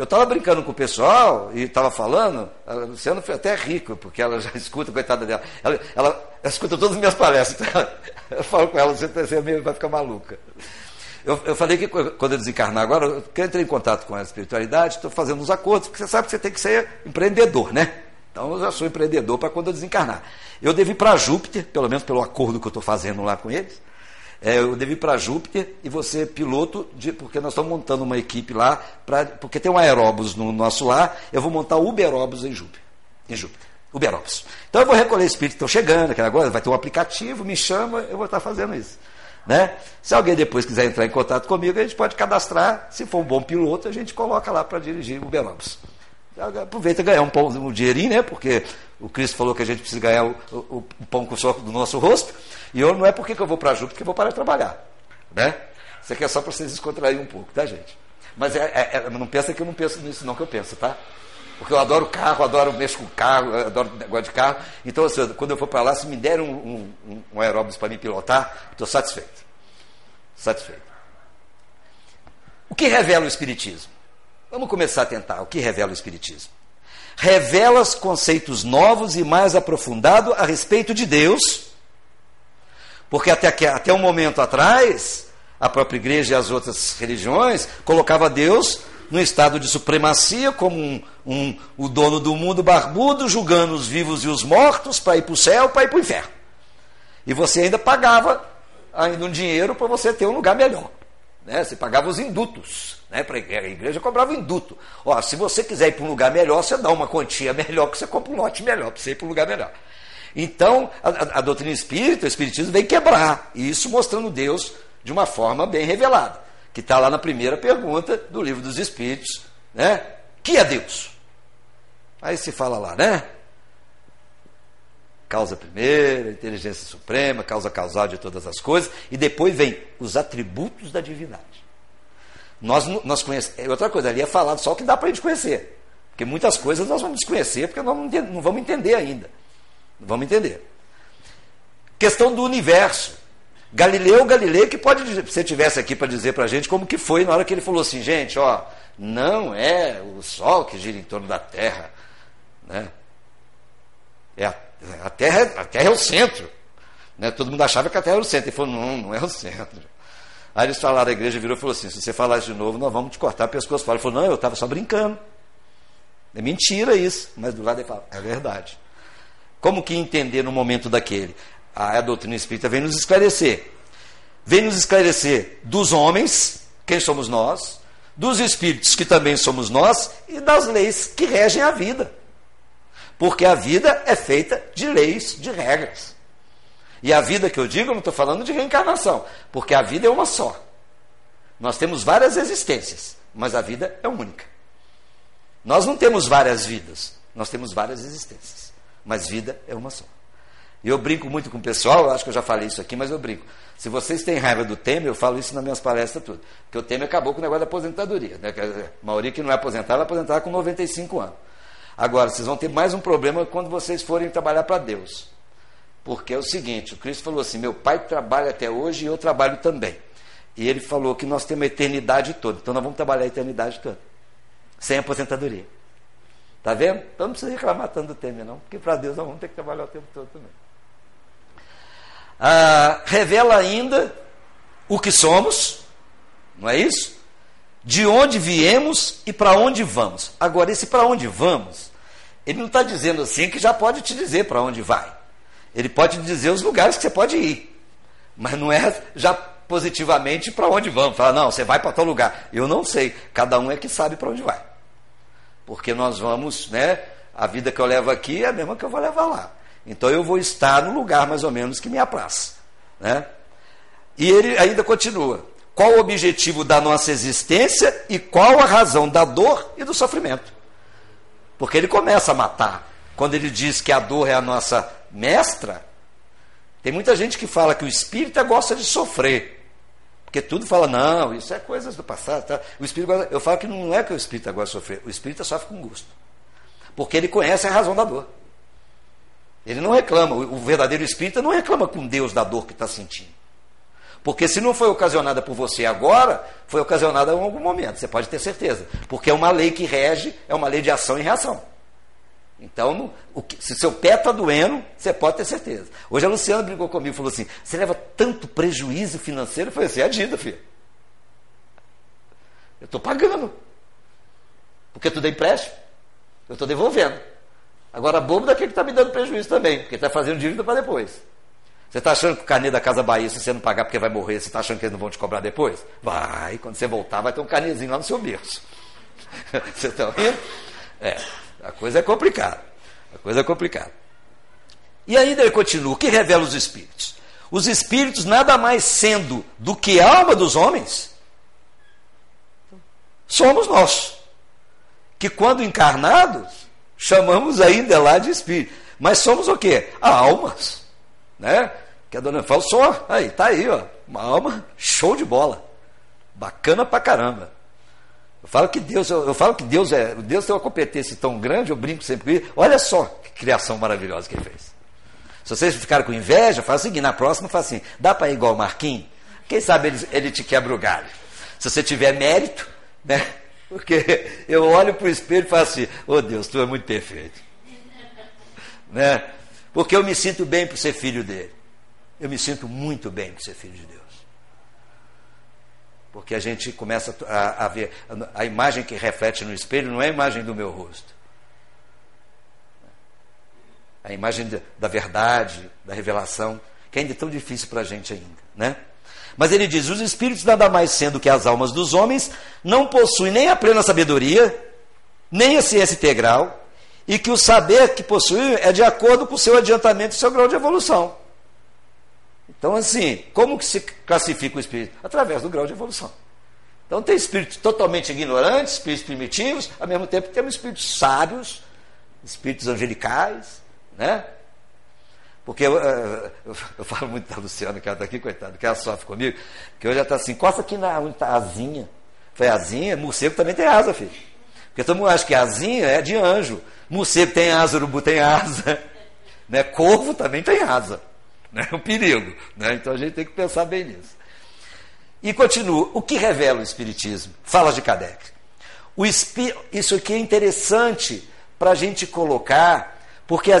A: Eu estava brincando com o pessoal e estava falando, a Luciana foi até rico, porque ela já escuta, coitada dela. Ela, ela, ela escuta todas as minhas palestras. Eu falo com ela, você, você vai ficar maluca. Eu, eu, falei que quando eu desencarnar agora, eu entrar em contato com a espiritualidade, estou fazendo uns acordos, porque você sabe que você tem que ser empreendedor, né? Então eu já sou empreendedor para quando eu desencarnar. Eu devo ir para Júpiter, pelo menos pelo acordo que eu estou fazendo lá com eles é, eu devo ir para Júpiter e você piloto, de, porque nós estamos montando uma equipe lá, pra, porque tem um aeróbus no nosso lar, eu vou montar Uberóbus em Júpiter. Em Júpiter. Uberóbus. Então eu vou recolher espíritos que estão chegando, aquela coisa, vai ter um aplicativo, me chama, eu vou estar fazendo isso. Né? Se alguém depois quiser entrar em contato comigo, a gente pode cadastrar. Se for um bom piloto, a gente coloca lá para dirigir o Belambos. Aproveita ganhar um, um dinheirinho, né? Porque o Cristo falou que a gente precisa ganhar o, o, o pão com o soco do nosso rosto. E eu não é porque que eu vou para a porque eu vou parar de trabalhar. Né? Isso aqui é só para vocês descontraírem um pouco, tá, gente? Mas é, é, é, não pensa que eu não penso nisso, não, que eu penso, tá? Porque eu adoro carro, adoro mexer com carro, adoro negócio de carro. Então, assim, quando eu for para lá, se me derem um, um, um para me pilotar, estou satisfeito. Satisfeito. O que revela o Espiritismo? Vamos começar a tentar. O que revela o Espiritismo? Revela conceitos novos e mais aprofundados a respeito de Deus, porque até, até um momento atrás, a própria igreja e as outras religiões colocava Deus no estado de supremacia, como um, um, o dono do mundo barbudo, julgando os vivos e os mortos para ir para o céu, para ir para o inferno. E você ainda pagava ainda um dinheiro para você ter um lugar melhor. Né? Você pagava os indutos. Né? Para a igreja cobrava induto. Ó, se você quiser ir para um lugar melhor, você dá uma quantia melhor, que você compra um lote melhor, para você ir para um lugar melhor. Então, a, a, a doutrina espírita, o espiritismo, vem quebrar isso, mostrando Deus de uma forma bem revelada, que está lá na primeira pergunta do livro dos Espíritos, né? Que é Deus? Aí se fala lá, né? Causa primeira, inteligência suprema, causa causal de todas as coisas, e depois vem os atributos da divindade. Nós, nós conhecemos. É outra coisa, ali é falado só o que dá para a gente conhecer. Porque muitas coisas nós vamos desconhecer, porque nós não, não vamos entender ainda. Não vamos entender. Questão do universo. Galileu Galilei, que pode, se você tivesse aqui para dizer para a gente como que foi na hora que ele falou assim, gente, ó, não é o Sol que gira em torno da Terra, né? É a, a Terra, a Terra é o centro. Né? Todo mundo achava que a Terra era o centro. Ele falou, não, não é o centro. Aí eles falaram, a igreja virou e falou assim, se você falar de novo, nós vamos te cortar o pescoço. Ele falou, não, eu estava só brincando. É mentira isso. Mas do lado ele fala, é verdade. Como que entender no momento daquele? a doutrina espírita vem nos esclarecer. Vem nos esclarecer dos homens, quem somos nós, dos espíritos, que também somos nós, e das leis que regem a vida. Porque a vida é feita de leis, de regras. E a vida que eu digo, eu não estou falando de reencarnação, porque a vida é uma só. Nós temos várias existências, mas a vida é única. Nós não temos várias vidas, nós temos várias existências, mas vida é uma só. E eu brinco muito com o pessoal, eu acho que eu já falei isso aqui, mas eu brinco. Se vocês têm raiva do Temer, eu falo isso nas minhas palestras tudo. Porque o Temer acabou com o negócio da aposentadoria. Né? A maioria que não é aposentada, vai aposentar com 95 anos. Agora, vocês vão ter mais um problema quando vocês forem trabalhar para Deus. Porque é o seguinte, o Cristo falou assim, meu pai trabalha até hoje e eu trabalho também. E ele falou que nós temos a eternidade toda. Então nós vamos trabalhar a eternidade toda. Sem aposentadoria. Está vendo? Então não precisa reclamar tanto do Temer, não. Porque para Deus nós vamos ter que trabalhar o tempo todo também ah, revela ainda o que somos, não é isso? De onde viemos e para onde vamos. Agora, esse para onde vamos, ele não está dizendo assim que já pode te dizer para onde vai. Ele pode dizer os lugares que você pode ir. Mas não é já positivamente para onde vamos. Fala, não, você vai para tal lugar. Eu não sei. Cada um é que sabe para onde vai. Porque nós vamos, né? A vida que eu levo aqui é a mesma que eu vou levar lá. Então eu vou estar no lugar mais ou menos que me apraz. Né? E ele ainda continua: qual o objetivo da nossa existência e qual a razão da dor e do sofrimento? Porque ele começa a matar. Quando ele diz que a dor é a nossa mestra, tem muita gente que fala que o espírita gosta de sofrer. Porque tudo fala, não, isso é coisas do passado. Tá? O espírito gosta, eu falo que não é que o espírita gosta de sofrer, o espírita sofre com gosto. Porque ele conhece a razão da dor. Ele não reclama, o verdadeiro espírita não reclama com Deus da dor que está sentindo. Porque se não foi ocasionada por você agora, foi ocasionada em algum momento, você pode ter certeza. Porque é uma lei que rege, é uma lei de ação e reação. Então, se seu pé está doendo, você pode ter certeza. Hoje a Luciana brigou comigo e falou assim: você leva tanto prejuízo financeiro? Eu falei assim: é dívida, filho. Eu estou pagando. Porque tudo é empréstimo. Eu estou devolvendo. Agora, bobo daquele que está me dando prejuízo também, porque está fazendo dívida para depois. Você está achando que o carnê da Casa Bahia, se você não pagar porque vai morrer, você está achando que eles não vão te cobrar depois? Vai, quando você voltar, vai ter um carnezinho lá no seu berço. você está vendo? É, a coisa é complicada. A coisa é complicada. E ainda ele continua: o que revela os espíritos? os espíritos nada mais sendo do que a alma dos homens, somos nós, que quando encarnados, chamamos ainda lá de espírito, mas somos o quê? Almas, né? Que a dona fala, só, aí, tá aí, ó, uma alma show de bola, bacana pra caramba. Eu falo que Deus, eu, eu falo que Deus é, Deus tem uma competência tão grande, eu brinco sempre com ele, olha só que criação maravilhosa que ele fez. Se vocês ficarem com inveja, faz o seguinte, na próxima faz assim, dá para ir igual o Marquinhos? Quem sabe ele, ele te quebra o galho. Se você tiver mérito, né? Porque eu olho para o espelho e falo assim, oh Deus, tu é muito perfeito. Né? Porque eu me sinto bem por ser filho dele. Eu me sinto muito bem por ser filho de Deus. Porque a gente começa a, a ver, a imagem que reflete no espelho não é a imagem do meu rosto a imagem da verdade, da revelação, que ainda é tão difícil para a gente ainda, né? Mas ele diz: os espíritos, nada mais sendo que as almas dos homens, não possuem nem a plena sabedoria, nem a ciência integral, e que o saber que possuem é de acordo com o seu adiantamento e seu grau de evolução. Então, assim, como que se classifica o espírito? Através do grau de evolução. Então, tem espíritos totalmente ignorantes, espíritos primitivos, ao mesmo tempo temos espíritos sábios, espíritos angelicais, né? Porque eu, eu, eu, falo muito da Luciana, que ela está aqui, coitada, que ela sofre comigo, que hoje ela está assim, costa aqui na onde está a asinha. Falei, asinha, morcego também tem asa, filho. Porque todo mundo acha que asinha é de anjo. Morcego tem asa, urubu tem asa. Né? Corvo também tem asa. Né? É um perigo. Né? Então a gente tem que pensar bem nisso. E continua. O que revela o Espiritismo? Fala de Kardec. O Isso aqui é interessante para a gente colocar porque,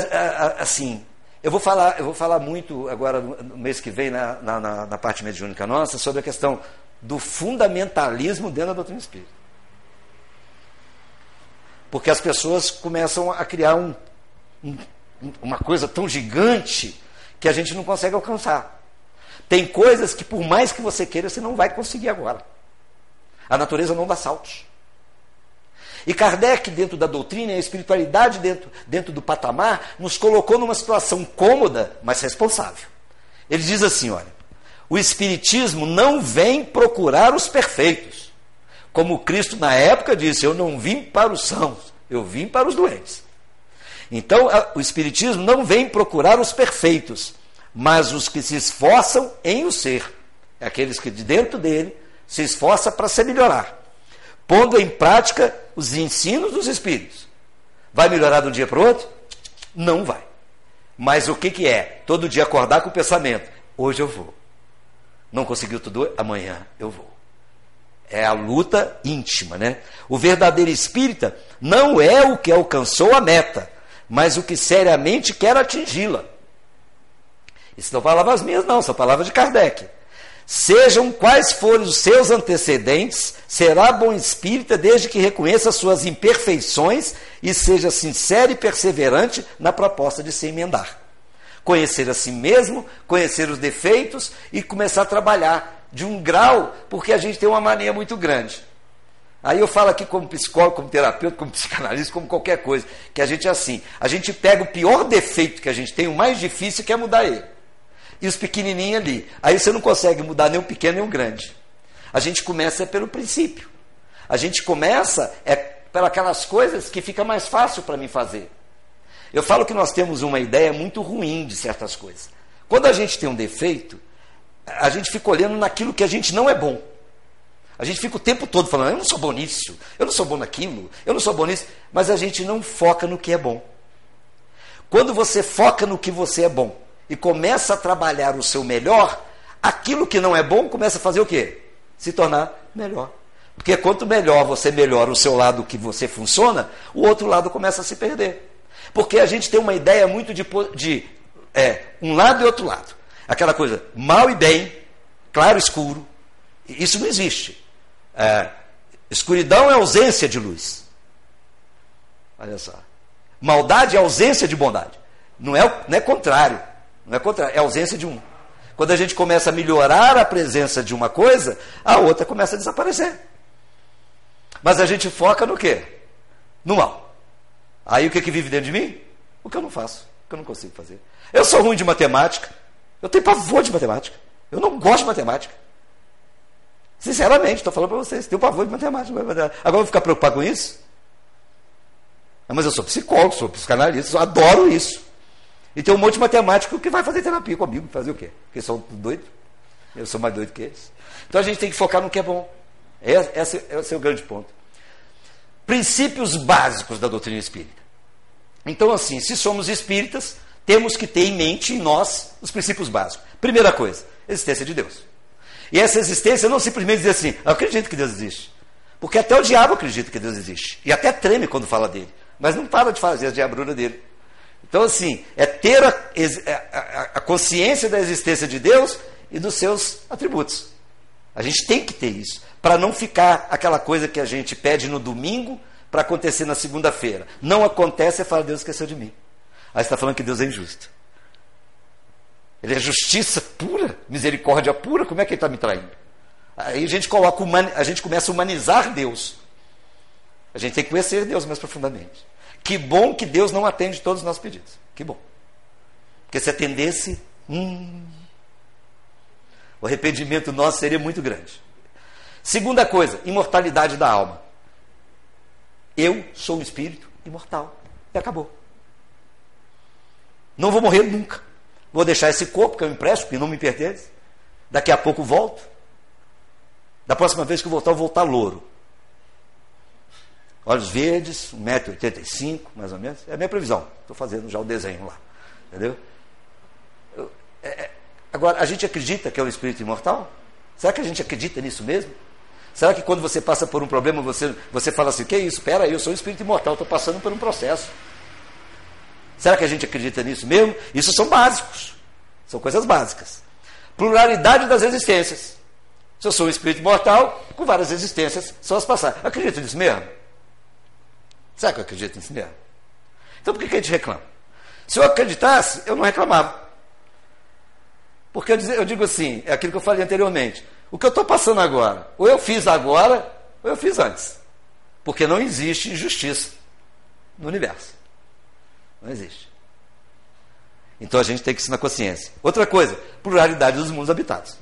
A: assim, eu vou falar, eu vou falar muito agora no mês que vem, na, na, na parte mediúnica nossa, sobre a questão do fundamentalismo dentro da doutrina espírita. Porque as pessoas começam a criar um, um, uma coisa tão gigante que a gente não consegue alcançar. Tem coisas que, por mais que você queira, você não vai conseguir agora. A natureza não dá saltos. E Kardec, dentro da doutrina e a espiritualidade dentro, dentro do patamar, nos colocou numa situação cômoda, mas responsável. Ele diz assim: olha, o Espiritismo não vem procurar os perfeitos. Como Cristo na época disse: Eu não vim para os sãos, eu vim para os doentes. Então, o Espiritismo não vem procurar os perfeitos, mas os que se esforçam em o ser. É aqueles que de dentro dele se esforça para se melhorar pondo em prática os ensinos dos Espíritos. Vai melhorar de um dia para o outro? Não vai. Mas o que, que é? Todo dia acordar com o pensamento: hoje eu vou. Não conseguiu tudo? Amanhã eu vou. É a luta íntima, né? O verdadeiro espírita não é o que alcançou a meta, mas o que seriamente quer atingi-la. Isso não palavras minhas, não, são palavras de Kardec. Sejam quais forem os seus antecedentes, será bom espírita desde que reconheça suas imperfeições e seja sincero e perseverante na proposta de se emendar. Conhecer a si mesmo, conhecer os defeitos e começar a trabalhar de um grau, porque a gente tem uma mania muito grande. Aí eu falo aqui como psicólogo, como terapeuta, como psicanalista, como qualquer coisa, que a gente é assim, a gente pega o pior defeito que a gente tem, o mais difícil, que é mudar ele e os pequenininhos ali. Aí você não consegue mudar nem o pequeno nem o grande. A gente começa pelo princípio. A gente começa é pelas coisas que fica mais fácil para mim fazer. Eu falo que nós temos uma ideia muito ruim de certas coisas. Quando a gente tem um defeito, a gente fica olhando naquilo que a gente não é bom. A gente fica o tempo todo falando, eu não sou bom nisso, eu não sou bom naquilo, eu não sou bom nisso, mas a gente não foca no que é bom. Quando você foca no que você é bom, e começa a trabalhar o seu melhor, aquilo que não é bom começa a fazer o quê? Se tornar melhor. Porque quanto melhor você melhora o seu lado que você funciona, o outro lado começa a se perder. Porque a gente tem uma ideia muito de, de é, um lado e outro lado. Aquela coisa, mal e bem, claro e escuro. Isso não existe. É, escuridão é ausência de luz. Olha só. Maldade é ausência de bondade. Não é, não é contrário. Não é contrário, é ausência de um. Quando a gente começa a melhorar a presença de uma coisa, a outra começa a desaparecer. Mas a gente foca no quê? No mal. Aí o que, que vive dentro de mim? O que eu não faço, o que eu não consigo fazer. Eu sou ruim de matemática, Eu tenho pavor de matemática. Eu não gosto de matemática. Sinceramente, estou falando para vocês, tenho pavor de matemática. Agora eu vou ficar preocupado com isso? Mas eu sou psicólogo, sou psicanalista, adoro isso. E tem um monte de matemático que vai fazer terapia comigo, fazer o quê? Porque são doidos. Eu sou mais doido que eles. Então a gente tem que focar no que é bom. Esse, esse é o grande ponto. Princípios básicos da doutrina espírita. Então, assim, se somos espíritas, temos que ter em mente, em nós, os princípios básicos. Primeira coisa, existência de Deus. E essa existência não simplesmente dizer assim, eu acredito que Deus existe. Porque até o diabo acredita que Deus existe. E até treme quando fala dele. Mas não para de fazer a diabrura dele. Então, assim, é ter a, a, a consciência da existência de Deus e dos seus atributos. A gente tem que ter isso. Para não ficar aquela coisa que a gente pede no domingo para acontecer na segunda-feira. Não acontece e fala, Deus esqueceu de mim. Aí está falando que Deus é injusto. Ele é justiça pura, misericórdia pura, como é que ele está me traindo? Aí a gente coloca, a gente começa a humanizar Deus. A gente tem que conhecer Deus mais profundamente. Que bom que Deus não atende todos os nossos pedidos. Que bom. Porque se atendesse, hum, o arrependimento nosso seria muito grande. Segunda coisa, imortalidade da alma. Eu sou um espírito imortal. E acabou. Não vou morrer nunca. Vou deixar esse corpo que eu empresto, que não me pertence. Daqui a pouco volto. Da próxima vez que eu voltar, eu vou voltar louro. Olhos verdes, 1,85m, mais ou menos. É a minha previsão. Estou fazendo já o desenho lá. Entendeu? Eu, é, é, agora, a gente acredita que é um espírito imortal? Será que a gente acredita nisso mesmo? Será que quando você passa por um problema, você, você fala assim, que isso? Espera aí, eu sou um espírito imortal, estou passando por um processo. Será que a gente acredita nisso mesmo? Isso são básicos. São coisas básicas. Pluralidade das existências. Se eu sou um espírito imortal, com várias existências, são as passadas. Acredito nisso mesmo? Será que eu acredito nisso mesmo? Então por que, a gente reclama? Se eu acreditasse, eu não reclamava. Porque eu digo assim, é aquilo que eu falei anteriormente. O que eu estou passando agora, ou eu fiz agora, ou eu fiz antes. Porque não existe injustiça no universo. Não existe. Então a gente tem que na consciência. Outra coisa, pluralidade dos mundos habitados.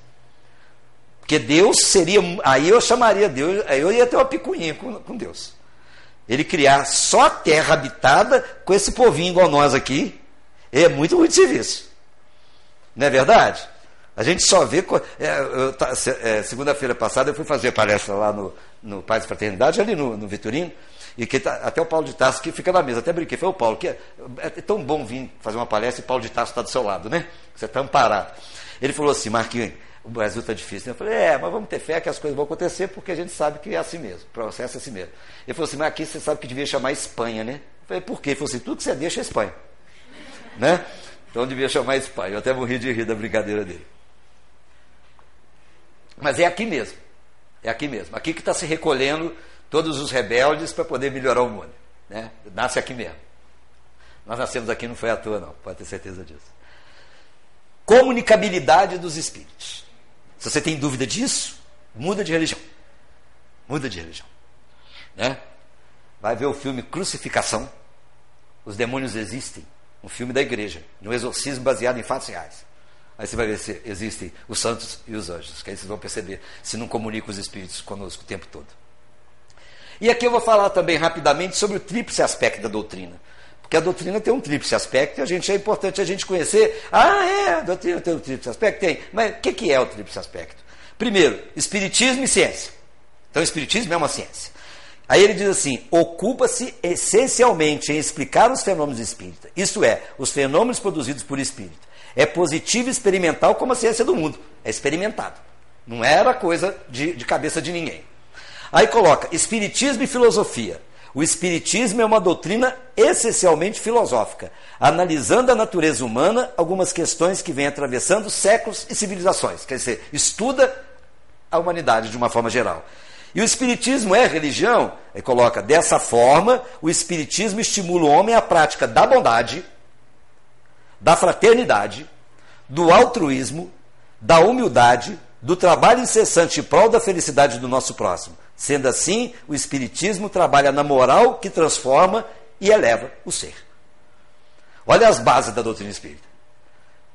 A: Porque Deus seria. Aí eu chamaria Deus, aí eu ia ter uma picuinha com, com Deus. Ele criar só a terra habitada com esse povinho igual nós aqui, é muito muito serviço. Não é verdade? A gente só vê. É, é, Segunda-feira passada eu fui fazer palestra lá no, no Paz e Fraternidade, ali no, no Vitorino, e que tá, até o Paulo de Tarso que fica na mesa, até brinquei, foi o Paulo, que é, é tão bom vir fazer uma palestra e Paulo de Tarso está do seu lado, né? Você está amparado. Ele falou assim, Marquinhos, o Brasil está difícil. Eu falei, é, mas vamos ter fé que as coisas vão acontecer, porque a gente sabe que é assim mesmo, o processo é assim mesmo. Ele falou assim, mas aqui você sabe que devia chamar Espanha, né? Eu falei, por quê? Ele falou assim, tudo que você deixa é Espanha. Né? Então devia chamar Espanha. Eu até morri de rir da brincadeira dele. Mas é aqui mesmo. É aqui mesmo. Aqui que está se recolhendo todos os rebeldes para poder melhorar o mundo. Né? Nasce aqui mesmo. Nós nascemos aqui, não foi à toa, não. Pode ter certeza disso. Comunicabilidade dos espíritos. Se você tem dúvida disso, muda de religião. Muda de religião. Né? Vai ver o filme Crucificação. Os demônios existem. Um filme da igreja. De um exorcismo baseado em fatos reais. Aí você vai ver se existem os santos e os anjos, que aí vocês vão perceber se não comunicam os espíritos conosco o tempo todo. E aqui eu vou falar também rapidamente sobre o tríplice aspecto da doutrina. Porque a doutrina tem um tríplice aspecto e a gente é importante a gente conhecer. Ah, é, a doutrina tem um tríplice aspecto? Tem. Mas o que, que é o tríplice aspecto? Primeiro, espiritismo e ciência. Então, espiritismo é uma ciência. Aí ele diz assim: ocupa-se essencialmente em explicar os fenômenos espíritas, isto é, os fenômenos produzidos por espírito é positivo e experimental como a ciência do mundo. É experimentado. Não era coisa de, de cabeça de ninguém. Aí coloca Espiritismo e filosofia. O Espiritismo é uma doutrina essencialmente filosófica, analisando a natureza humana, algumas questões que vêm atravessando séculos e civilizações. Quer dizer, estuda a humanidade de uma forma geral. E o Espiritismo é religião? Ele coloca dessa forma: o Espiritismo estimula o homem à prática da bondade, da fraternidade, do altruísmo, da humildade, do trabalho incessante em prol da felicidade do nosso próximo. Sendo assim, o Espiritismo trabalha na moral que transforma e eleva o ser. Olha as bases da doutrina espírita.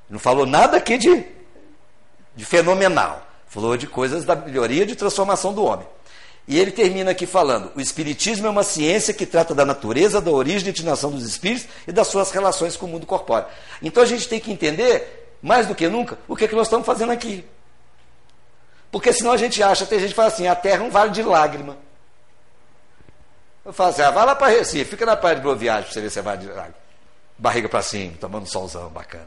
A: Não falou nada aqui de, de fenomenal. Falou de coisas da melhoria de transformação do homem. E ele termina aqui falando: o Espiritismo é uma ciência que trata da natureza, da origem e destinação dos espíritos e das suas relações com o mundo corpóreo. Então a gente tem que entender, mais do que nunca, o que, é que nós estamos fazendo aqui. Porque senão a gente acha, tem gente que fala assim: a terra é um vale de lágrima. Eu falo assim: ah, vai lá para Recife, fica na praia de Boa Viagem para você ver se é vale de lágrima. Barriga para cima, tomando solzão bacana.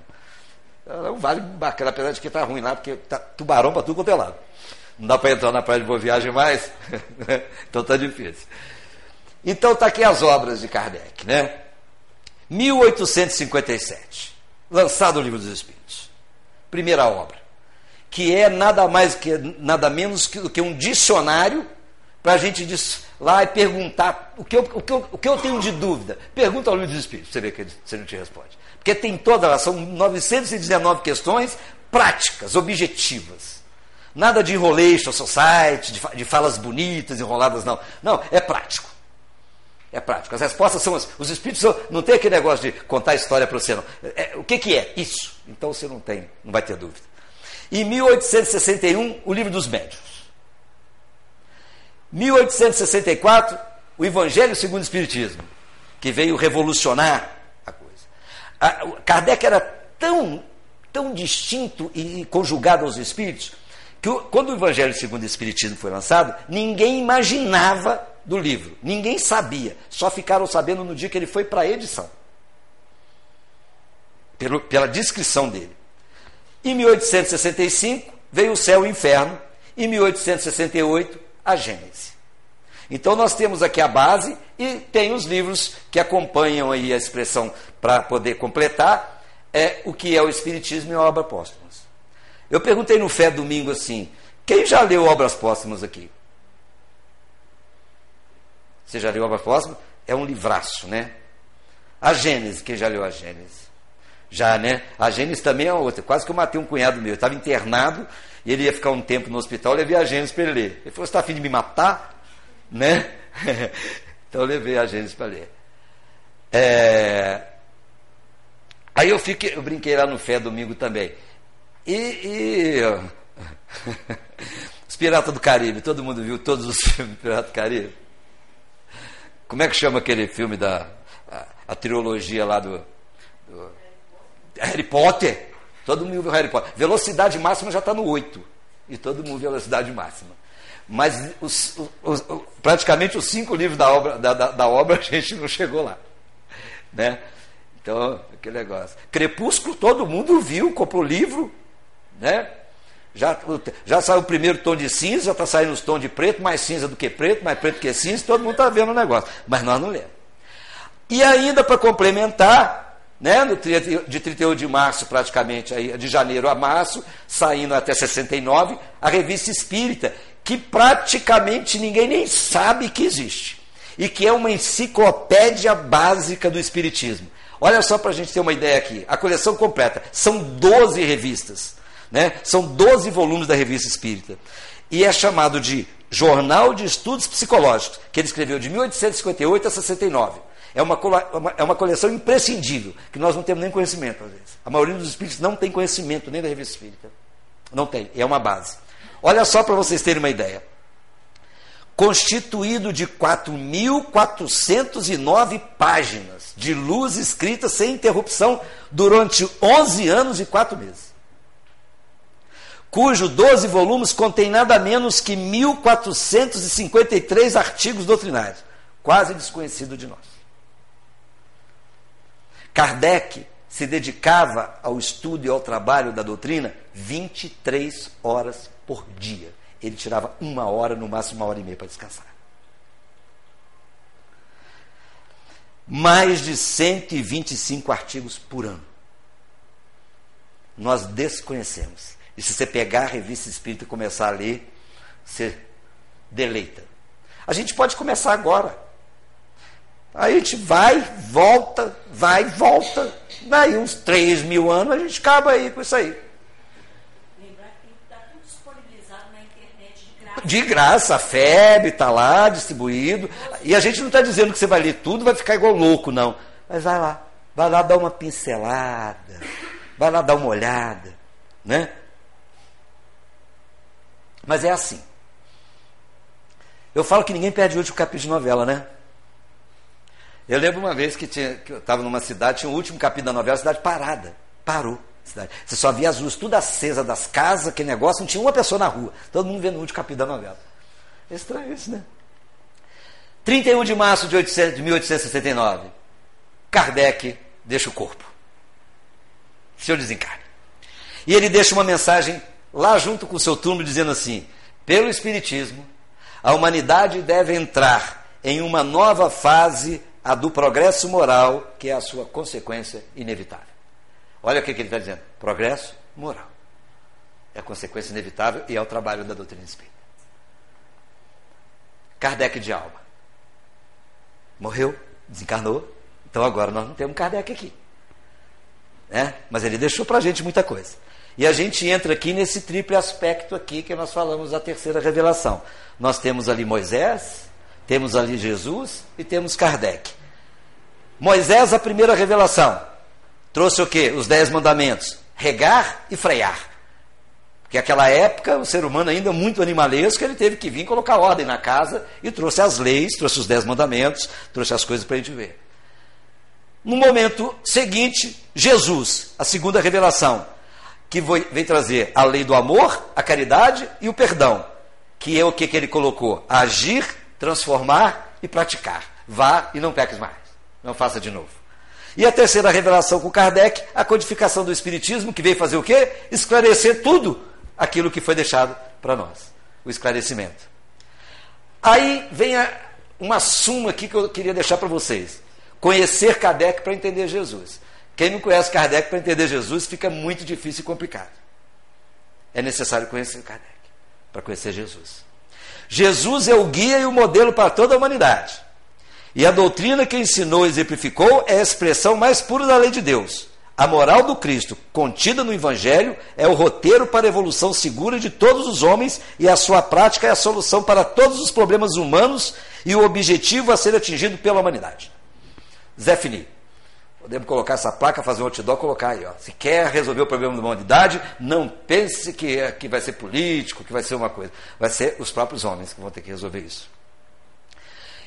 A: É um vale bacana, apesar de que está ruim lá, porque tá tubarão para tudo quanto é lado. Não dá para entrar na praia de Boa Viagem mais? então está difícil. Então está aqui as obras de Kardec, né? 1857, lançado o Livro dos Espíritos. Primeira obra, que é nada mais que nada menos que, que um dicionário para a gente lá e perguntar o que, eu, o, que eu, o que eu tenho de dúvida. Pergunta ao Livro dos Espíritos, você vê que você não te responde. Porque tem todas, são 919 questões práticas, objetivas. Nada de enrolation society, de, de falas bonitas, enroladas, não. Não, é prático. É prático. As respostas são as, os espíritos são, não tem aquele negócio de contar história para você, não. É, o que, que é? Isso. Então você não tem, não vai ter dúvida. Em 1861, o livro dos médios. 1864, o Evangelho segundo o Espiritismo, que veio revolucionar a coisa. A, Kardec era tão, tão distinto e conjugado aos espíritos que quando o Evangelho segundo o Espiritismo foi lançado, ninguém imaginava do livro, ninguém sabia, só ficaram sabendo no dia que ele foi para a edição, pelo, pela descrição dele. Em 1865 veio o céu e o inferno, em 1868 a Gênese. Então nós temos aqui a base e tem os livros que acompanham aí a expressão para poder completar é o que é o Espiritismo e a obra póstuma. Eu perguntei no Fé domingo assim: quem já leu obras póstumas aqui? Você já leu obras póstumas? É um livraço, né? A Gênesis, quem já leu a Gênesis? Já, né? A Gênesis também é outra. Quase que eu matei um cunhado meu. Eu estava internado e ele ia ficar um tempo no hospital. Eu levei a Gênesis para ele ler. Ele falou: Você está afim de me matar? Né? então eu levei a Gênesis para ler. É... Aí eu, fiquei, eu brinquei lá no Fé domingo também. E, e os Piratas do Caribe, todo mundo viu todos os filmes Piratas do Caribe? Como é que chama aquele filme da a, a trilogia lá do, Harry Potter? Todo mundo viu Harry Potter. Velocidade máxima já está no 8. E todo mundo viu velocidade máxima. Mas os, os, os, praticamente os cinco livros da obra, da, da, da obra a gente não chegou lá. Né? Então, aquele negócio. Crepúsculo, todo mundo viu, comprou livro, né? Já, já saiu o primeiro tom de cinza, já está saindo os tons de preto, mais cinza do que preto, mais preto que cinza, todo mundo está vendo o negócio. Mas nós não lemos. E ainda para complementar, né, no, de 31 de março, praticamente, aí, de janeiro a março, saindo até 69, a revista Espírita, que praticamente ninguém nem sabe que existe. E que é uma enciclopédia básica do Espiritismo. Olha só para a gente ter uma ideia aqui. A coleção completa. São 12 revistas. Né? São 12 volumes da Revista Espírita. E é chamado de Jornal de Estudos Psicológicos, que ele escreveu de 1858 a 69. É uma, é uma coleção imprescindível, que nós não temos nem conhecimento, às vezes. A maioria dos espíritos não tem conhecimento nem da Revista Espírita. Não tem, é uma base. Olha só para vocês terem uma ideia. Constituído de 4.409 páginas de luz escrita sem interrupção durante 11 anos e 4 meses cujo 12 volumes contém nada menos que 1453 artigos doutrinários, quase desconhecido de nós. Kardec se dedicava ao estudo e ao trabalho da doutrina 23 horas por dia. Ele tirava uma hora, no máximo uma hora e meia para descansar. Mais de 125 artigos por ano. Nós desconhecemos. E se você pegar a revista espírita e começar a ler, você deleita. A gente pode começar agora. Aí a gente vai, volta, vai, volta. Daí uns 3 mil anos a gente acaba aí com isso aí.
B: Lembrar que está tudo disponibilizado na internet de graça.
A: De graça, a FEB está lá distribuído. E a gente não está dizendo que você vai ler tudo, vai ficar igual louco, não. Mas vai lá, vai lá dar uma pincelada vai lá dar uma olhada, né? Mas é assim. Eu falo que ninguém perde o último capítulo de novela, né? Eu lembro uma vez que, tinha, que eu estava numa cidade, tinha o último capítulo da novela, a cidade parada. Parou. Cidade. Você só via as luzes tudo acesa das casas, aquele negócio, não tinha uma pessoa na rua. Todo mundo vendo o último capítulo da novela. É estranho isso, né? 31 de março de, 800, de 1869. Kardec deixa o corpo. O senhor desencarna. E ele deixa uma mensagem lá junto com o seu túmulo dizendo assim: pelo Espiritismo, a humanidade deve entrar em uma nova fase, a do progresso moral, que é a sua consequência inevitável. Olha o que, ele está dizendo: progresso moral. É a consequência inevitável e é o trabalho da doutrina espírita. Kardec de alma. Morreu, desencarnou, então agora nós não temos Kardec aqui. Né? Mas ele deixou para a gente muita coisa. E a gente entra aqui nesse triplo aspecto aqui que nós falamos da terceira revelação. Nós temos ali Moisés, temos ali Jesus e temos Kardec. Moisés, a primeira revelação, trouxe o quê? Os dez mandamentos: regar e frear. Porque naquela época o ser humano ainda muito animalesco, ele teve que vir colocar ordem na casa e trouxe as leis, trouxe os dez mandamentos, trouxe as coisas para a gente ver. No momento seguinte, Jesus, a segunda revelação, que vem trazer a lei do amor, a caridade e o perdão, que é o que, que ele colocou? Agir, transformar e praticar. Vá e não peques mais. Não faça de novo. E a terceira revelação com Kardec, a codificação do Espiritismo, que veio fazer o quê? Esclarecer tudo aquilo que foi deixado para nós. O esclarecimento. Aí vem a, uma suma aqui que eu queria deixar para vocês. Conhecer Kardec para entender Jesus. Quem não conhece Kardec para entender Jesus fica muito difícil e complicado. É necessário conhecer Kardec para conhecer Jesus. Jesus é o guia e o modelo para toda a humanidade. E a doutrina que ensinou e exemplificou é a expressão mais pura da lei de Deus. A moral do Cristo, contida no Evangelho, é o roteiro para a evolução segura de todos os homens e a sua prática é a solução para todos os problemas humanos e o objetivo a ser atingido pela humanidade. Zé Fini. Podemos colocar essa placa, fazer um outdoor, colocar aí. Ó. Se quer resolver o problema da humanidade, não pense que, é, que vai ser político, que vai ser uma coisa. Vai ser os próprios homens que vão ter que resolver isso.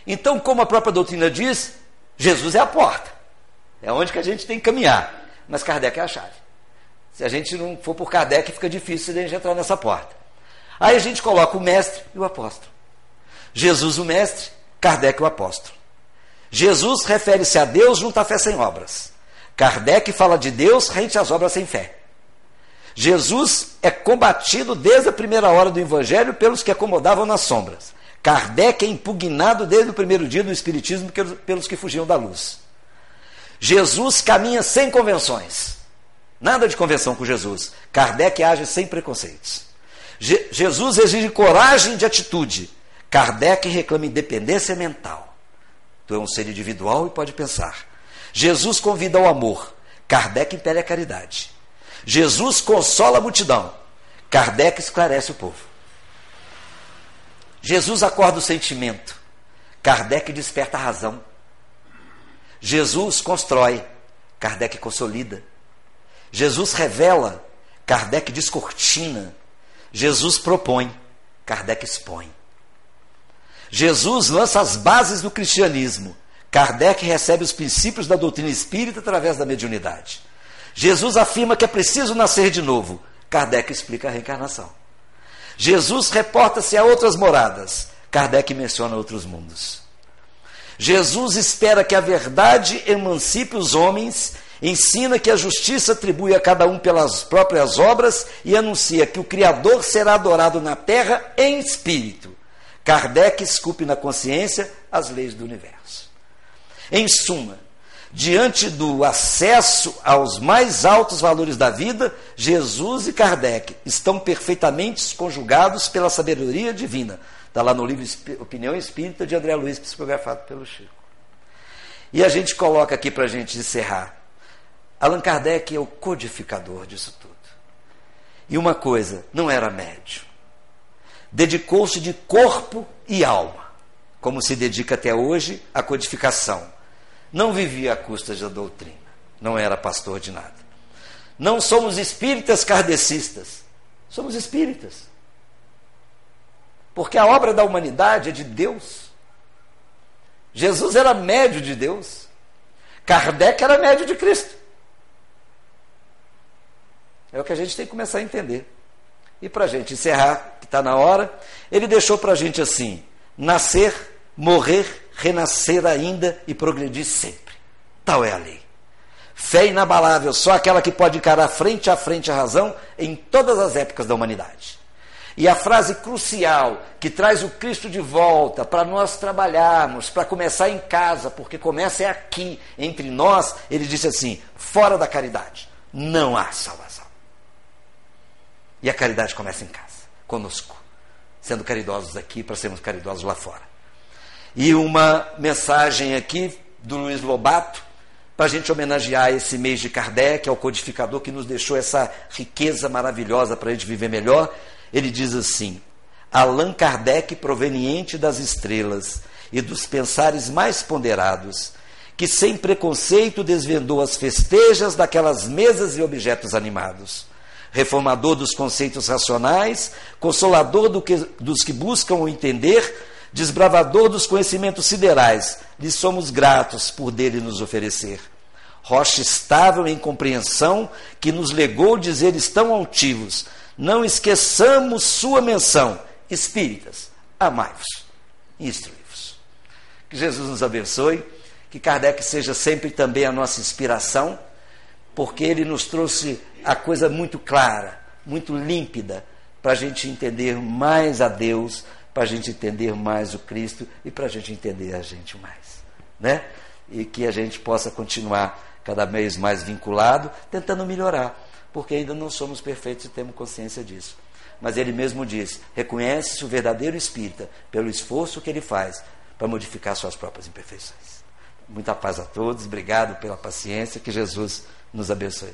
A: Então, como a própria doutrina diz, Jesus é a porta. É onde que a gente tem que caminhar mas Kardec é a chave. Se a gente não for por Kardec, fica difícil a gente entrar nessa porta. Aí a gente coloca o mestre e o apóstolo. Jesus, o mestre, Kardec, o apóstolo. Jesus refere-se a Deus junto à fé sem obras. Kardec fala de Deus rente às obras sem fé. Jesus é combatido desde a primeira hora do Evangelho pelos que acomodavam nas sombras. Kardec é impugnado desde o primeiro dia do Espiritismo pelos que fugiam da luz. Jesus caminha sem convenções. Nada de convenção com Jesus. Kardec age sem preconceitos. Je Jesus exige coragem de atitude. Kardec reclama independência mental. Tu é um ser individual e pode pensar. Jesus convida ao amor. Kardec impele a caridade. Jesus consola a multidão. Kardec esclarece o povo. Jesus acorda o sentimento. Kardec desperta a razão. Jesus constrói, Kardec consolida. Jesus revela, Kardec descortina. Jesus propõe, Kardec expõe. Jesus lança as bases do cristianismo. Kardec recebe os princípios da doutrina espírita através da mediunidade. Jesus afirma que é preciso nascer de novo. Kardec explica a reencarnação. Jesus reporta-se a outras moradas. Kardec menciona outros mundos. Jesus espera que a verdade emancipe os homens, ensina que a justiça atribui a cada um pelas próprias obras e anuncia que o Criador será adorado na terra em espírito. Kardec esculpe na consciência as leis do universo. Em suma, diante do acesso aos mais altos valores da vida, Jesus e Kardec estão perfeitamente conjugados pela sabedoria divina Está lá no livro Opinião Espírita de André Luiz, psicografado pelo Chico. E a gente coloca aqui para a gente encerrar. Allan Kardec é o codificador disso tudo. E uma coisa, não era médio. Dedicou-se de corpo e alma, como se dedica até hoje à codificação. Não vivia à custa da doutrina, não era pastor de nada. Não somos espíritas kardecistas, somos espíritas. Porque a obra da humanidade é de Deus. Jesus era médio de Deus. Kardec era médio de Cristo. É o que a gente tem que começar a entender. E para a gente encerrar, que está na hora, ele deixou para a gente assim: nascer, morrer, renascer ainda e progredir sempre. Tal é a lei. Fé inabalável, só aquela que pode encarar frente a frente a razão em todas as épocas da humanidade. E a frase crucial que traz o Cristo de volta para nós trabalharmos, para começar em casa, porque começa é aqui, entre nós, ele disse assim: fora da caridade, não há salvação. E a caridade começa em casa, conosco, sendo caridosos aqui para sermos caridosos lá fora. E uma mensagem aqui do Luiz Lobato, para a gente homenagear esse mês de Kardec, ao codificador que nos deixou essa riqueza maravilhosa para a gente viver melhor. Ele diz assim: Allan Kardec, proveniente das estrelas e dos pensares mais ponderados, que sem preconceito desvendou as festejas daquelas mesas e objetos animados reformador dos conceitos racionais, consolador do que, dos que buscam o entender, desbravador dos conhecimentos siderais, lhe somos gratos por dele nos oferecer. Rocha estável em compreensão, que nos legou dizeres tão altivos, não esqueçamos sua menção. Espíritas, amai-vos, instruí-vos. Que Jesus nos abençoe, que Kardec seja sempre também a nossa inspiração, porque ele nos trouxe a coisa muito clara, muito límpida, para a gente entender mais a Deus, para a gente entender mais o Cristo e para a gente entender a gente mais. Né? E que a gente possa continuar cada vez mais vinculado, tentando melhorar, porque ainda não somos perfeitos e temos consciência disso. Mas ele mesmo diz: reconhece-se o verdadeiro espírita pelo esforço que ele faz para modificar suas próprias imperfeições. Muita paz a todos, obrigado pela paciência, que Jesus nos abençoe.